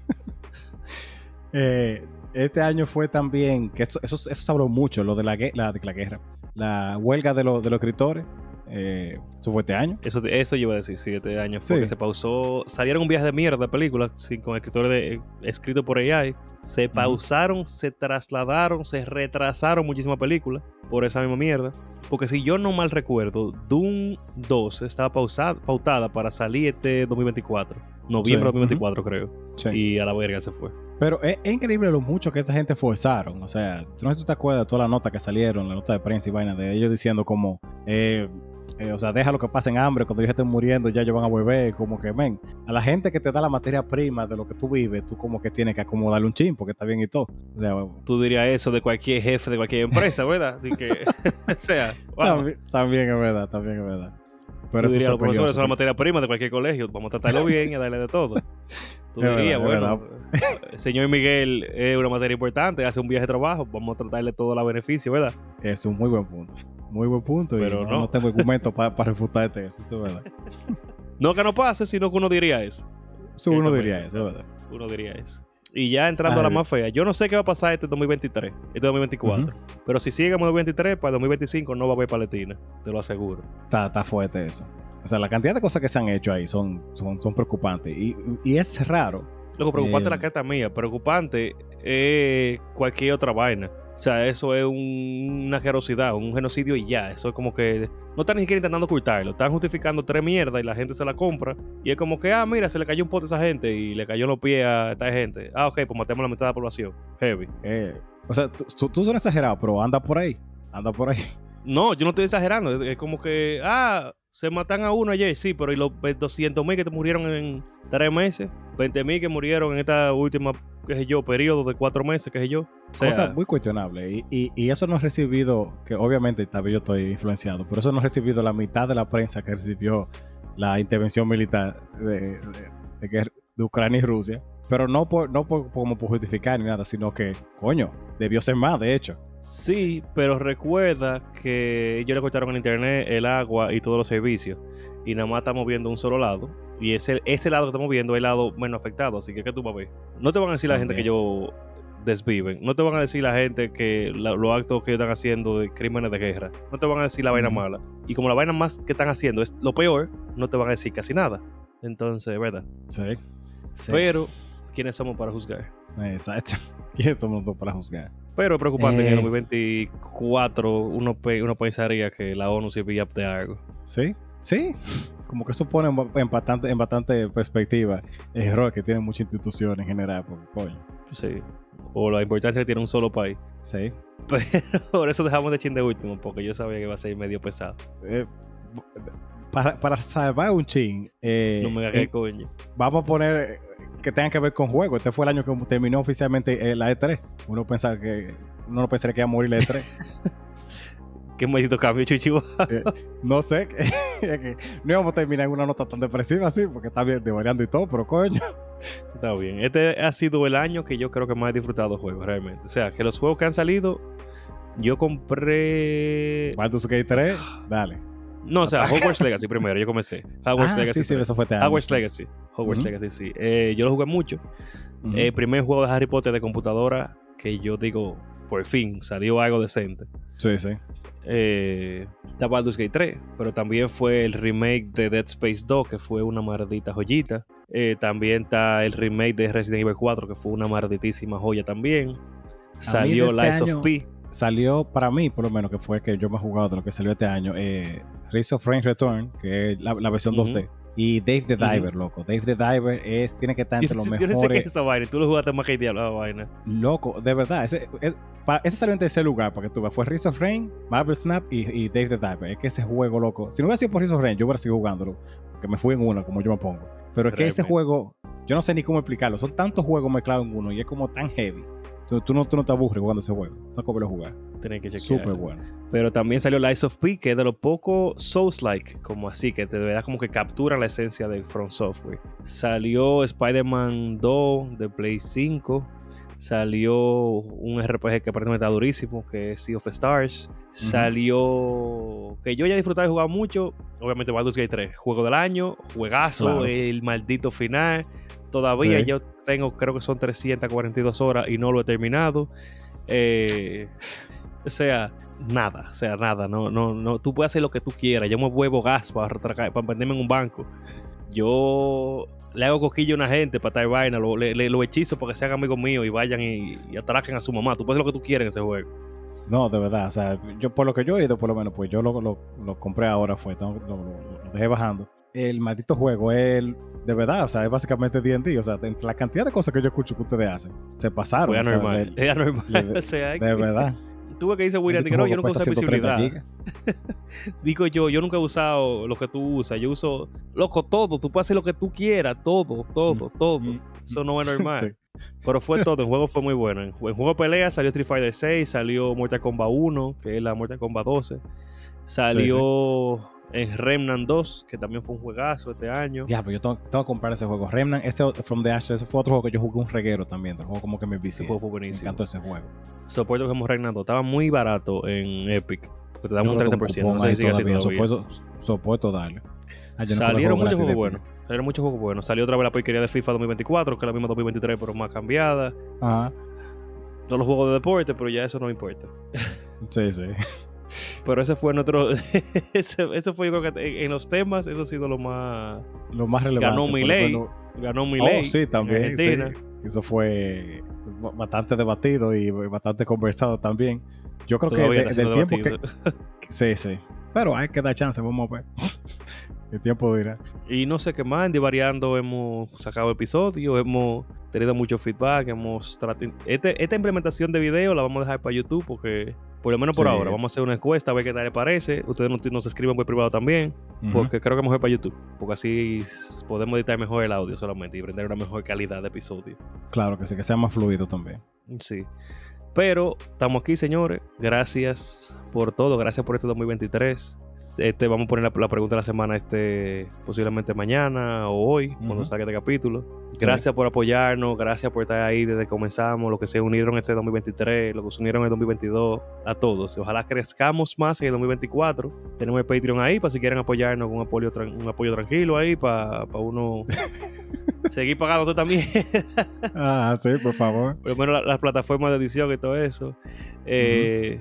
[SPEAKER 1] Eh, este año fue también, que eso, eso, eso se habló mucho, lo de la, la, de la guerra, la huelga de, los de los escritores. Eh, eso fue este año.
[SPEAKER 2] Eso, eso yo iba a decir, sí, este año fue
[SPEAKER 1] Sí.
[SPEAKER 2] que se pausó. Salieron un viaje de mierda películas, sí, con escritores de, escrito por AI. se pausaron, se trasladaron, se retrasaron muchísimas películas por esa misma mierda. Porque si yo no mal recuerdo, Doom 2 estaba pausada, pautada para salir este 2024. Noviembre de
[SPEAKER 1] Sí,
[SPEAKER 2] 2024, creo.
[SPEAKER 1] Sí.
[SPEAKER 2] Y a la verga se fue.
[SPEAKER 1] Pero es, es increíble lo mucho que esta gente forzaron. O sea, no sé si tú te acuerdas de todas las notas que salieron, la nota de prensa y vaina de ellos diciendo como, eh, eh, o sea, deja lo que pasen hambre, cuando ellos estén muriendo ya ellos van a volver, como que, ven, a la gente que te da la materia prima de lo que tú vives, tú como que tienes que acomodarle un chin, porque está bien y todo. O sea,
[SPEAKER 2] Tú dirías eso de cualquier jefe de cualquier empresa, ¿verdad? Que, o sea,
[SPEAKER 1] también, también es verdad, también es verdad. Pero
[SPEAKER 2] Tú dirías, los profesores son la materia prima de cualquier colegio. Vamos a tratarlo bien y a darle de todo. Tú dirías,
[SPEAKER 1] es
[SPEAKER 2] bueno, el señor Miguel es una materia importante, hace un viaje de trabajo, vamos a tratarle todo los beneficios, ¿verdad?
[SPEAKER 1] Es un muy buen punto. Muy buen punto. y
[SPEAKER 2] Pero
[SPEAKER 1] no,
[SPEAKER 2] no.
[SPEAKER 1] no tengo argumentos para refutarte eso, eso es verdad.
[SPEAKER 2] No que no pase, sino que uno diría eso.
[SPEAKER 1] Eso uno diría eso, es verdad.
[SPEAKER 2] Uno diría eso. Y ya entrando a la
[SPEAKER 1] Ay.
[SPEAKER 2] más fea, yo no sé qué va a pasar este 2023, este 2024. Pero si sigue en 2023, para el 2025 no va a haber paletina, te lo aseguro.
[SPEAKER 1] Está, está fuerte eso. O sea, la cantidad de cosas que se han hecho ahí son, son, son preocupantes. Y, y es raro.
[SPEAKER 2] Lo preocupante es la
[SPEAKER 1] Eh.
[SPEAKER 2] carta mía. Preocupante es cualquier otra vaina. O sea, eso es un- una generosidad, un genocidio y ya. Eso es como que no están ni siquiera intentando ocultarlo. Están justificando tres mierdas y la gente se la compra. Y es como que, ah, mira, se le cayó un pote a esa gente y le cayó en los pies a esta gente. Ah, ok, pues matemos la mitad de la población. Heavy.
[SPEAKER 1] eh, o sea, tú, tú, suenas exagerado, pero anda por ahí. Anda por ahí.
[SPEAKER 2] No, yo no estoy exagerando. Es- Es como que, ah, se matan a uno ayer, sí, pero ¿y los 200 mil que te murieron en tres meses? 20 mil que murieron en esta última, qué sé yo, periodo de cuatro meses, qué sé yo. O
[SPEAKER 1] Cosa muy cuestionable. Y, y, y eso no ha recibido, que obviamente también yo estoy influenciado, pero eso no ha recibido la mitad de la prensa que recibió la intervención militar de, de Ucrania y Rusia. Pero no por, no por, como por justificar ni nada, sino que, coño, debió ser más, de hecho.
[SPEAKER 2] Sí, pero recuerda que ellos le cortaron el internet, el agua y todos los servicios. Y nada más estamos viendo un solo lado. Y ese, ese lado que estamos viendo es el lado menos afectado. Así que, ¿qué tú vas a ver? No te van a decir la gente que ellos desviven. No te van a decir la gente que la- los actos que están haciendo de crímenes de guerra. No te van a decir la vaina mala. Y como la vaina más que están haciendo es lo peor, no te van a decir casi nada. Entonces, ¿verdad?
[SPEAKER 1] Sí. Sí.
[SPEAKER 2] Pero, ¿quiénes somos para juzgar?
[SPEAKER 1] Exacto. ¿Quiénes somos para juzgar?
[SPEAKER 2] Pero es preocupante que en
[SPEAKER 1] Eh.
[SPEAKER 2] el 2024 uno, pe- uno pensaría que la ONU sirve de algo.
[SPEAKER 1] Sí, sí. Como que eso pone en ba- en bastante, en bastante perspectiva el error que tienen muchas instituciones en general, porque coño.
[SPEAKER 2] Sí. O la importancia que tiene un solo país.
[SPEAKER 1] Sí.
[SPEAKER 2] Pero por eso dejamos de chin de último, porque yo sabía que iba a ser medio pesado.
[SPEAKER 1] Eh, para, para salvar un chin, eh,
[SPEAKER 2] no me
[SPEAKER 1] eh,
[SPEAKER 2] hagas coño.
[SPEAKER 1] vamos a poner eh, que tengan que ver con juego. Este fue el año que terminó oficialmente eh, la E3. Uno pensaba que uno no pensaría que iba a morir la E3.
[SPEAKER 2] Qué maldito cambio, chichivo.
[SPEAKER 1] Eh, no sé, no íbamos a terminar en una nota tan depresiva así, porque está bien devariando y todo, pero coño.
[SPEAKER 2] Está bien. Este ha sido el año que yo creo que más he disfrutado juegos, realmente. O sea, que los juegos que han salido, yo compré.
[SPEAKER 1] Baldur's Gate 3, dale.
[SPEAKER 2] No, o sea, Hogwarts Legacy primero, yo comencé. Hogwarts
[SPEAKER 1] Ah,
[SPEAKER 2] Legacy.
[SPEAKER 1] sí, sí,
[SPEAKER 2] 3.
[SPEAKER 1] eso fue año.
[SPEAKER 2] Hogwarts. Legacy. Hogwarts. Legacy, sí. Eh, yo lo jugué mucho. El primer juego de Harry Potter de computadora que yo digo, por fin, salió algo decente.
[SPEAKER 1] Sí, sí.
[SPEAKER 2] Eh, está Baldur's Gate 3, pero también fue el remake de Dead Space 2, que fue una maldita joyita. Eh, también está el remake de Resident Evil 4, que fue una malditísima joya también. Salió
[SPEAKER 1] este
[SPEAKER 2] Lies
[SPEAKER 1] año-
[SPEAKER 2] of P.
[SPEAKER 1] Salió para mí, por lo menos, que fue el que yo me he jugado de lo que salió este año, eh, Rise of Rain Return, que es la, la versión
[SPEAKER 2] Ujú.
[SPEAKER 1] 2D. Y Dave the. Diver, loco. Dave the Diver es, tiene que estar
[SPEAKER 2] Yo,
[SPEAKER 1] entre los
[SPEAKER 2] yo no sé qué es
[SPEAKER 1] mejores.
[SPEAKER 2] esa vaina. Tú lo jugaste más que el diablo, esa vaina.
[SPEAKER 1] Loco, de verdad. Ese, es- para, ese salió en tercer lugar, porque tú ves, fue Rise of Rain, Marvel Snap y, y Dave the Diver. Es que ese juego, loco. Si no hubiera sido por Rise of Rain, yo hubiera seguido jugándolo. Porque me fui en una, como yo me pongo. Pero es que ese juego, yo no sé ni cómo explicarlo. Son tantos juegos mezclados en uno y es como tan heavy. Tú, tú no, tú no te aburres jugando ese juego. Tú no jugar.
[SPEAKER 2] Tenés que chequear.
[SPEAKER 1] Súper bueno.
[SPEAKER 2] Pero también salió Lies of P, que es de lo poco Souls-like, como así, que de verdad como que captura la esencia de From Software. Salió Spider-Man 2 de Play 5. Salió un RPG que aparentemente está durísimo, que es Sea of Stars. Salió. Que yo ya he disfrutado de jugar mucho. Obviamente, Baldur's Gate 3. Juego del año, juegazo,
[SPEAKER 1] Claro.
[SPEAKER 2] el maldito final. Todavía
[SPEAKER 1] Sí.
[SPEAKER 2] yo tengo, creo que son 342 horas y no lo he terminado. Eh, o sea, nada, o sea, nada. No, no, no. Tú puedes hacer lo que tú quieras. Yo me vuelvo gas para, para venderme en un banco. yo le hago coquillo a una gente para estar vaina, lo, le, le- lo hechizo para que sean amigos míos y vayan y, y atraquen a su mamá. Tú puedes hacer lo que tú quieras en ese juego.
[SPEAKER 1] No, de verdad, o sea, yo por lo que yo he ido, por lo menos, pues yo lo, lo, lo compré ahora, fue, lo dejé bajando. El maldito juego es, de verdad, o sea, es básicamente D&D, o sea, entre la cantidad de cosas que yo escucho que ustedes hacen, se pasaron,
[SPEAKER 2] Fue
[SPEAKER 1] o sea,
[SPEAKER 2] anormal.
[SPEAKER 1] de,
[SPEAKER 2] Es anormal.
[SPEAKER 1] de-
[SPEAKER 2] o sea,
[SPEAKER 1] de verdad.
[SPEAKER 2] tuve que dice William, que no, yo nunca usé
[SPEAKER 1] 130
[SPEAKER 2] visibilidad. Digo yo, yo nunca he usado lo que tú usas. Yo uso, loco, todo. Tú puedes hacer lo que tú quieras. Todo, todo, todo.
[SPEAKER 1] Mm,
[SPEAKER 2] Eso no es normal.
[SPEAKER 1] Sí.
[SPEAKER 2] Pero fue todo. El juego fue muy bueno. En juego de pelea salió Street Fighter 6, salió Mortal Kombat 1, que es la Mortal Kombat 12. Salió en Remnant 2, que también fue un juegazo este año.
[SPEAKER 1] Diablo, yo tengo, tengo que comprar ese juego. Remnant, ese From the Ashes, ese fue otro juego que yo jugué un reguero también. El juego como que me vicié.
[SPEAKER 2] juego fue
[SPEAKER 1] Me
[SPEAKER 2] buenísimo.
[SPEAKER 1] encantó ese juego.
[SPEAKER 2] Soporto que hemos Remnant 2. Estaba muy barato en Epic. Te damos un
[SPEAKER 1] creo que
[SPEAKER 2] 30%.
[SPEAKER 1] cupón
[SPEAKER 2] No sé si sigue
[SPEAKER 1] todavía. Soporto, soporto darle. Ah, me
[SPEAKER 2] Salieron muchos juegos buenos. Salieron muchos juegos buenos. Salió otra vez la porquería de FIFA 2024, que es la misma 2023, pero más cambiada.
[SPEAKER 1] Ajá.
[SPEAKER 2] Todos los juegos de deporte, pero ya eso no importa.
[SPEAKER 1] Sí, sí.
[SPEAKER 2] Pero ese fue nuestro. ese, ese fue, yo creo que en- los temas, eso ha sido lo más.
[SPEAKER 1] Lo más relevante.
[SPEAKER 2] Ganó Milei.
[SPEAKER 1] ejemplo,
[SPEAKER 2] Ganó Milei.
[SPEAKER 1] Oh, sí, también. Sí. Eso fue bastante debatido y bastante conversado también. Yo creo
[SPEAKER 2] Todavía
[SPEAKER 1] que de- del tiempo que.
[SPEAKER 2] debatido.
[SPEAKER 1] Sí, sí. Pero hay que dar chance, vamos a ver. El tiempo dirá.
[SPEAKER 2] Y no sé qué más, en Divariando hemos sacado episodios, hemos tenido mucho feedback, hemos trat- este, esta implementación de video la vamos a dejar para YouTube porque, por lo menos por
[SPEAKER 1] Sí.
[SPEAKER 2] ahora, vamos a hacer una encuesta a ver qué tal les parece. Ustedes nos, nos escriban por privado también, porque creo que mejor para YouTube, porque así podemos editar mejor el audio solamente y brindar una mejor calidad de episodio.
[SPEAKER 1] Claro que sí, que sea más fluido también.
[SPEAKER 2] Sí. Pero estamos aquí, señores. Gracias por todo. Gracias por este 2023. Este, vamos a poner la, la pregunta de la semana este posiblemente mañana o hoy, cuando
[SPEAKER 1] Ujú.
[SPEAKER 2] salga este capítulo. Gracias por apoyarnos. Gracias por estar ahí desde que comenzamos. Los que se unieron este 2023, los que se unieron en el 2022. A todos. Ojalá crezcamos más en el 2024. Tenemos el Patreon ahí para si quieren apoyarnos con un apoyo, un apoyo tranquilo ahí para uno seguir pagando también.
[SPEAKER 1] Ah, sí, por favor.
[SPEAKER 2] por lo menos la- las plataformas de edición y todo eso. Eh,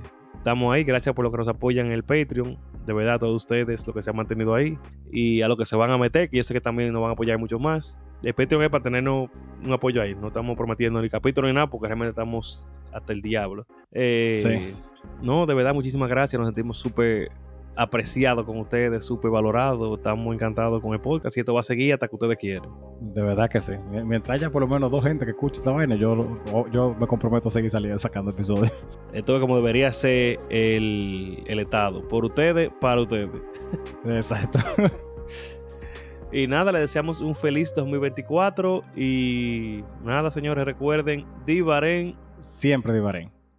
[SPEAKER 2] Estamos ahí, gracias por lo que nos apoyan en el Patreon. De verdad, a todos ustedes, lo que se han mantenido ahí. Y a los que se van a meter, que yo sé que también nos van a apoyar mucho más. El Patreon es para tenernos un apoyo ahí. No estamos prometiendo ni capítulo ni nada, porque realmente estamos hasta el diablo. Eh,
[SPEAKER 1] Sí.
[SPEAKER 2] No, de verdad, muchísimas gracias. Nos sentimos súper apreciados con ustedes, súper valorados. Estamos encantados con el podcast y esto va a seguir hasta que ustedes quieran.
[SPEAKER 1] De verdad que sí. Mientras haya por lo menos dos gente que escuche esta vaina, yo, yo me comprometo a seguir saliendo sacando episodios.
[SPEAKER 2] Esto es como debería ser el, el Estado. Por ustedes, para ustedes.
[SPEAKER 1] Exacto.
[SPEAKER 2] Y nada, les deseamos un feliz 2024. Y nada, señores, recuerden, Divaren.
[SPEAKER 1] Siempre divaré.